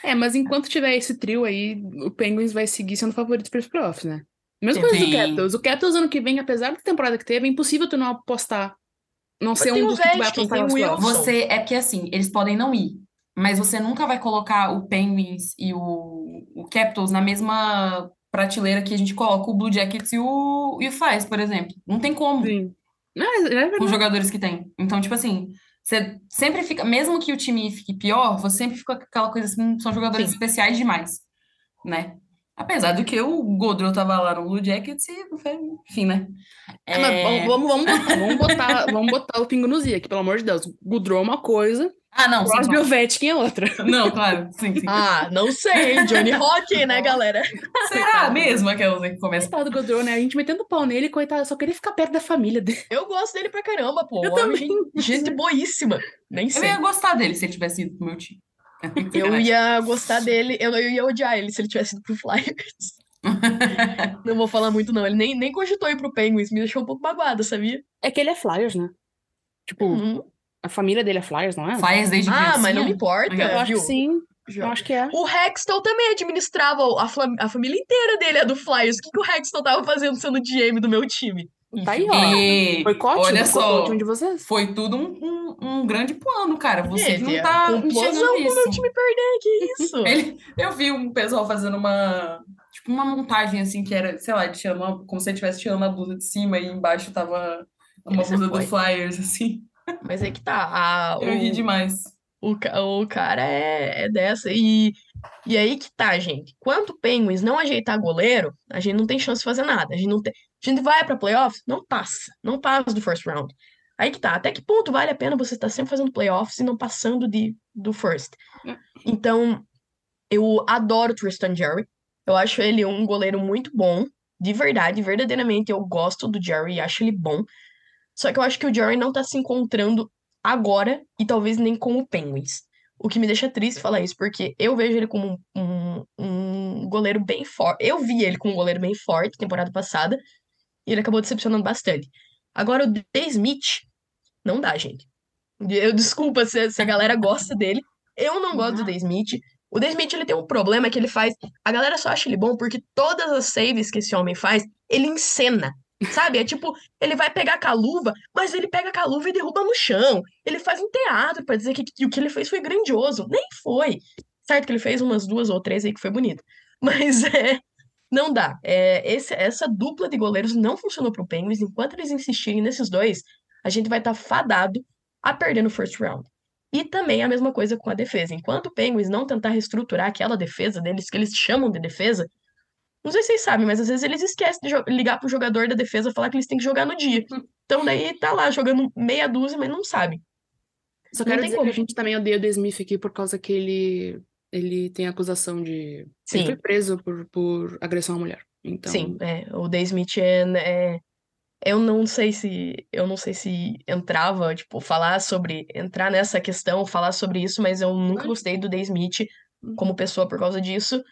É, mas enquanto tiver esse trio aí, o Penguins vai seguir sendo favorito para os playoffs, né? Mesma coisa do. Capitals. O Capitals ano que vem, apesar da temporada que teve, é impossível tu não apostar. Não ser tem um dos que tu vai apostar nos playoffs. Você, é porque assim, eles podem não ir, mas você nunca vai colocar o Penguins e o, o Capitals na mesma prateleira que a gente coloca o Blue Jackets e o, e o Flyers, por exemplo. Não tem como Sim. Não, é é os jogadores que tem. Então, tipo assim, você sempre fica, mesmo que o time fique pior, você sempre fica com aquela coisa assim, são jogadores Sim. especiais demais, né? Apesar do que o Gaudreau tava lá no Blue Jackets e não foi, enfim, né? É, É, vamos, vamos, botar, vamos, botar, vamos botar o pingo i aqui, pelo amor de Deus. Goodrow é uma coisa, Ah, não, Crosby e claro. Ovechkin é outra. Não, claro, sim, sim. Ah, não sei, Johnny Hockey, né, galera? Será mesmo aquela que começa Coitado do Goodrow, né? A gente metendo pau nele, coitado, só queria ficar perto da família dele. Eu gosto dele pra caramba, pô. Eu homem, também. gente, boíssima. Nem Eu sei. ia gostar dele se ele tivesse ido pro meu time. Eu ia gostar dele, eu, eu ia odiar ele se ele tivesse ido pro Flyers. Não vou falar muito, não. Ele nem, nem cogitou ir pro Penguins, me deixou um pouco magoada, sabia? É que ele é Flyers, né? Tipo, Uhum. A família dele é Flyers, não é? Flyers desde Ah, mas não importa, Eu acho que sim. Eu acho que é. O Hextall também administrava a, flam- a família inteira dele, é do Flyers. O que, que o Hextall tava fazendo sendo GM do meu time? Tá aí, ó. E Boicote? olha só, de vocês? foi tudo um, um, um grande plano, cara. Você que não tá enxergando pro meu isso. time perder, que isso? Ele, eu vi um pessoal fazendo uma, tipo, uma montagem assim, que era, sei lá, tirando uma- como se ele estivesse tirando a blusa de cima e embaixo tava uma blusa do. Flyers, assim. Mas é que tá, a, Eu ri o, demais. o, o cara é, é dessa. E, e aí que tá, gente. Quanto o Penguins não ajeitar goleiro, a gente não tem chance de fazer nada. A gente não tem. A gente vai pra playoffs? Não passa. Não passa do first round. Aí que tá. Até que ponto vale a pena você estar sempre fazendo playoffs e não passando de, do first? Então, eu adoro o Tristan Jerry. Eu acho ele um goleiro muito bom. De verdade, verdadeiramente, eu gosto do Jerry e acho ele bom. Só que eu acho que o Jerry não tá se encontrando agora e talvez nem com o Penguins. O que me deixa triste falar isso, porque eu vejo ele como um, um, um goleiro bem forte. Eu vi ele como um goleiro bem forte temporada passada e ele acabou decepcionando bastante. Agora, o D. Smith, não dá, gente. Eu desculpa se, se a galera gosta dele. Eu não gosto do D. Smith. O D. Smith, ele tem um problema que ele faz. A galera só acha ele bom porque todas as saves que esse homem faz, ele encena. Sabe? É tipo, ele vai pegar com a luva, mas ele pega com a luva e derruba no chão. Ele faz um teatro pra dizer que, que o que ele fez foi grandioso. Nem foi. Certo que ele fez umas duas ou três aí que foi bonito. Mas é. Não dá. É, esse, essa dupla de goleiros não funcionou pro Penguins. Enquanto eles insistirem nesses dois, a gente vai estar fadado a perder no first round. E também a mesma coisa com a defesa. Enquanto o Penguins não tentar reestruturar aquela defesa deles, que eles chamam de defesa, não sei se vocês sabem, mas às vezes eles esquecem de ligar pro jogador da defesa falar que eles têm que jogar no dia. Então daí tá lá jogando meia dúzia, mas não sabe. Só Não quero dizer como. que a gente também odeia o The Smith aqui por causa que ele, ele tem acusação de. Ele Sim. foi preso por, por agressão à mulher. Então, Sim, é, o Day Smith é, é- eu não sei se eu não sei se entrava, tipo, falar sobre entrar nessa questão, falar sobre isso, mas eu nunca gostei do Day Smith como pessoa por causa disso.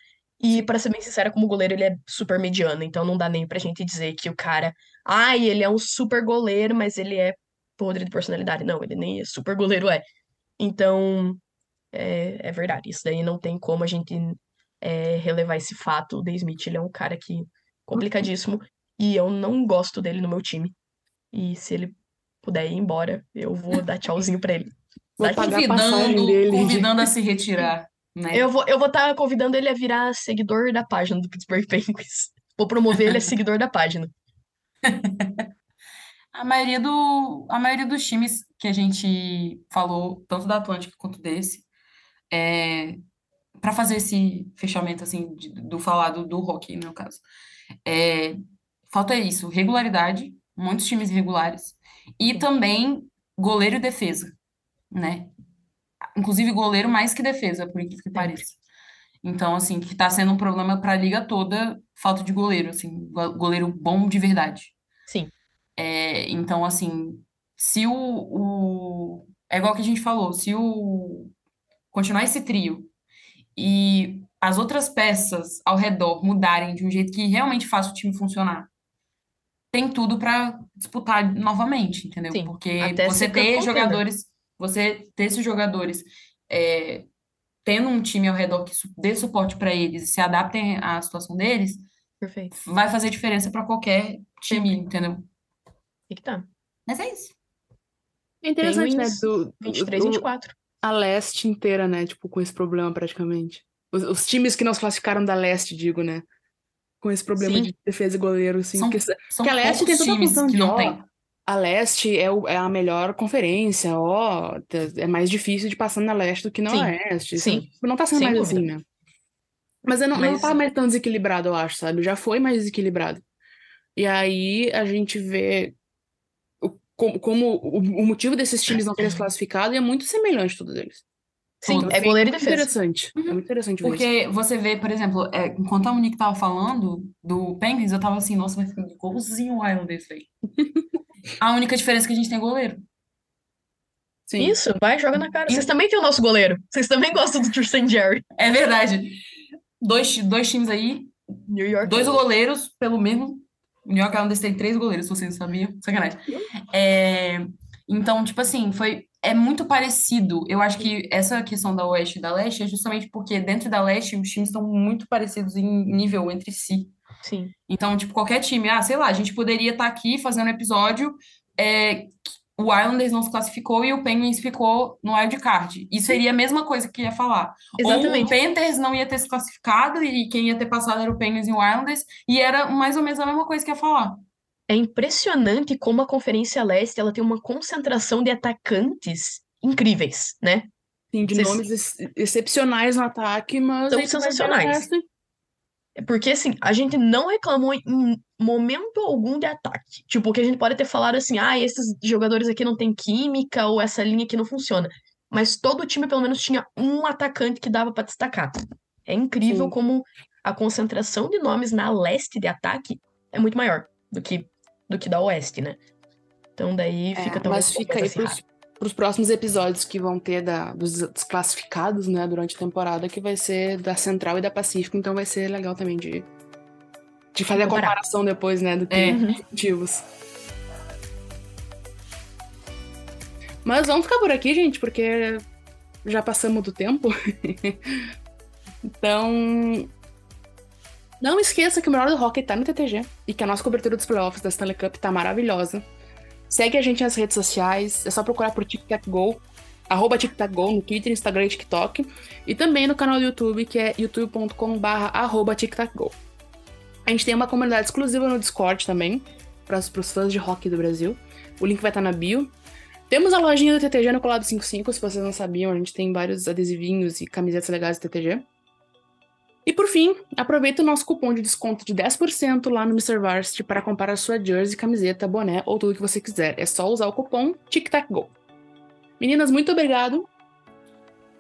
E pra ser bem sincera, como goleiro, ele é super mediano, então não dá nem pra gente dizer que o cara, ai, ele é um super goleiro, mas ele é podre de personalidade. Não, ele nem é super goleiro é. Então, é, é verdade, isso daí não tem como a gente é, relevar esse fato. O Day Smith, ele é um cara que complicadíssimo e eu não gosto dele no meu time. E se ele puder ir embora, eu vou dar tchauzinho pra ele. Vou Dá pagar a Convidando, dele. convidando a se retirar, né? Eu vou eu vou estar convidando ele a virar seguidor da página do Pittsburgh Penguins. Vou promover ele a seguidor da página. A maioria do, a maioria dos times que a gente falou, tanto da Atlântica quanto desse, é, para fazer esse fechamento assim de- do falado do hockey, no caso, é, falta isso, regularidade muitos times irregulares. E também goleiro e defesa, né? Inclusive goleiro mais que defesa, por incrível que pareça. Então, assim, que tá sendo um problema para a liga toda, falta de goleiro, assim, goleiro bom de verdade. Sim. É, então, assim, se o, o. É igual que a gente falou, se o. Continuar esse trio e as outras peças ao redor mudarem de um jeito que realmente faça o time funcionar, tem tudo para disputar novamente, entendeu? Sim, Porque você ter jogadores, você ter esses jogadores é, tendo um time ao redor que dê suporte para eles e se adaptem à situação deles, Perfeito. vai fazer diferença para qualquer time, Sempre. entendeu? E que tá. Mas é isso. É interessante, né? Penguins, Do, 23, do- 24. a leste inteira, né? Tipo, com esse problema praticamente. Os, os times que não se classificaram da leste, digo, né? Com esse problema Sim. de defesa e goleiro, assim. São, Porque, são que a leste tem toda a times função que de, não ó, tem. A leste é, o- é a melhor conferência, ó. tá- É mais difícil de passar na leste do que na Sim, oeste. Isso sim. não, não tá sendo Sem mais dúvida. assim, né? Mas eu não, não Mas- tá mais tão desequilibrado, eu acho, sabe? Já foi mais desequilibrado. E aí a gente vê o- como, como o, o motivo desses times não terem se classificado e é muito semelhante todos eles. Sim, Todos. é goleiro e Muito defesa. interessante. É muito interessante ver isso. Porque você vê, por exemplo, é, enquanto a Monique tava falando do Penguins, eu tava assim, nossa, vai ficar igualzinho o Islanders, velho. A única diferença é que a gente tem goleiro. Sim. Isso, vai, joga na cara. Vocês também têm o nosso goleiro. Vocês também gostam do Tristan Jerry. É verdade. Dois, dois times aí, New York. dois goleiros pelo mesmo. O New York Islanders tem três goleiros, se vocês não sabiam. Sacanagem. É, então, tipo assim, foi, é muito parecido. Eu acho que essa questão da Oeste e da Leste é justamente porque dentro da Leste os times estão muito parecidos em nível entre si. Sim. Então, tipo, qualquer time, ah, sei lá, a gente poderia estar aqui fazendo um episódio, é, o Islanders não se classificou e o Penguins ficou no wild card. E seria a mesma coisa que ia falar. Ou o Exatamente. Panthers não ia ter se classificado e quem ia ter passado era o Penguins e o Islanders, e era mais ou menos a mesma coisa que ia falar. É impressionante como a Conferência Leste ela tem uma concentração de atacantes incríveis, né? Sim, de Vocês- nomes ex- excepcionais no ataque, mas São sensacionais. resto. Porque, assim, a gente não reclamou em momento algum de ataque. Tipo, que a gente pode ter falado assim, ah, esses jogadores aqui não têm química, ou essa linha aqui não funciona. Mas todo time, pelo menos, tinha um atacante que dava pra destacar. É incrível Sim. como a concentração de nomes na leste de ataque é muito maior do que, do que da oeste, né? Então daí É, fica talvez mas fica aí pros, acirrado. pros próximos episódios que vão ter da, dos desclassificados, né, durante a temporada, que vai ser da Central e da Pacífico, então vai ser legal também de, de fazer a comparação depois, né, do que É. Motivos. Mas vamos ficar por aqui, gente, porque já passamos do tempo. então, não esqueça que o melhor do hockey tá no TTG e que a nossa cobertura dos playoffs da Stanley Cup tá maravilhosa. Segue a gente nas redes sociais, é só procurar por TicTacGo, arroba TicTacGo no Twitter, Instagram e TikTok. E também no canal do YouTube, que é youtube.com.br arroba TicTacGo. A gente tem uma comunidade exclusiva no Discord também, para os fãs de hockey do Brasil. O link vai estar na bio. Temos a lojinha do TTG no Colado 55, se vocês não sabiam, a gente tem vários adesivinhos e camisetas legais do TTG. E por fim, aproveita o nosso cupom de desconto de 10% lá no Mr. Varsity para comprar a sua jersey, camiseta, boné ou tudo que você quiser. É só usar o cupom TicTacGo. Meninas, muito obrigado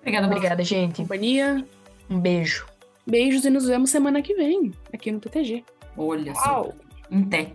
Obrigada, Obrigada, gente. companhia. Um beijo. Beijos e nos vemos semana que vem aqui no TTG. Olha só. Em té.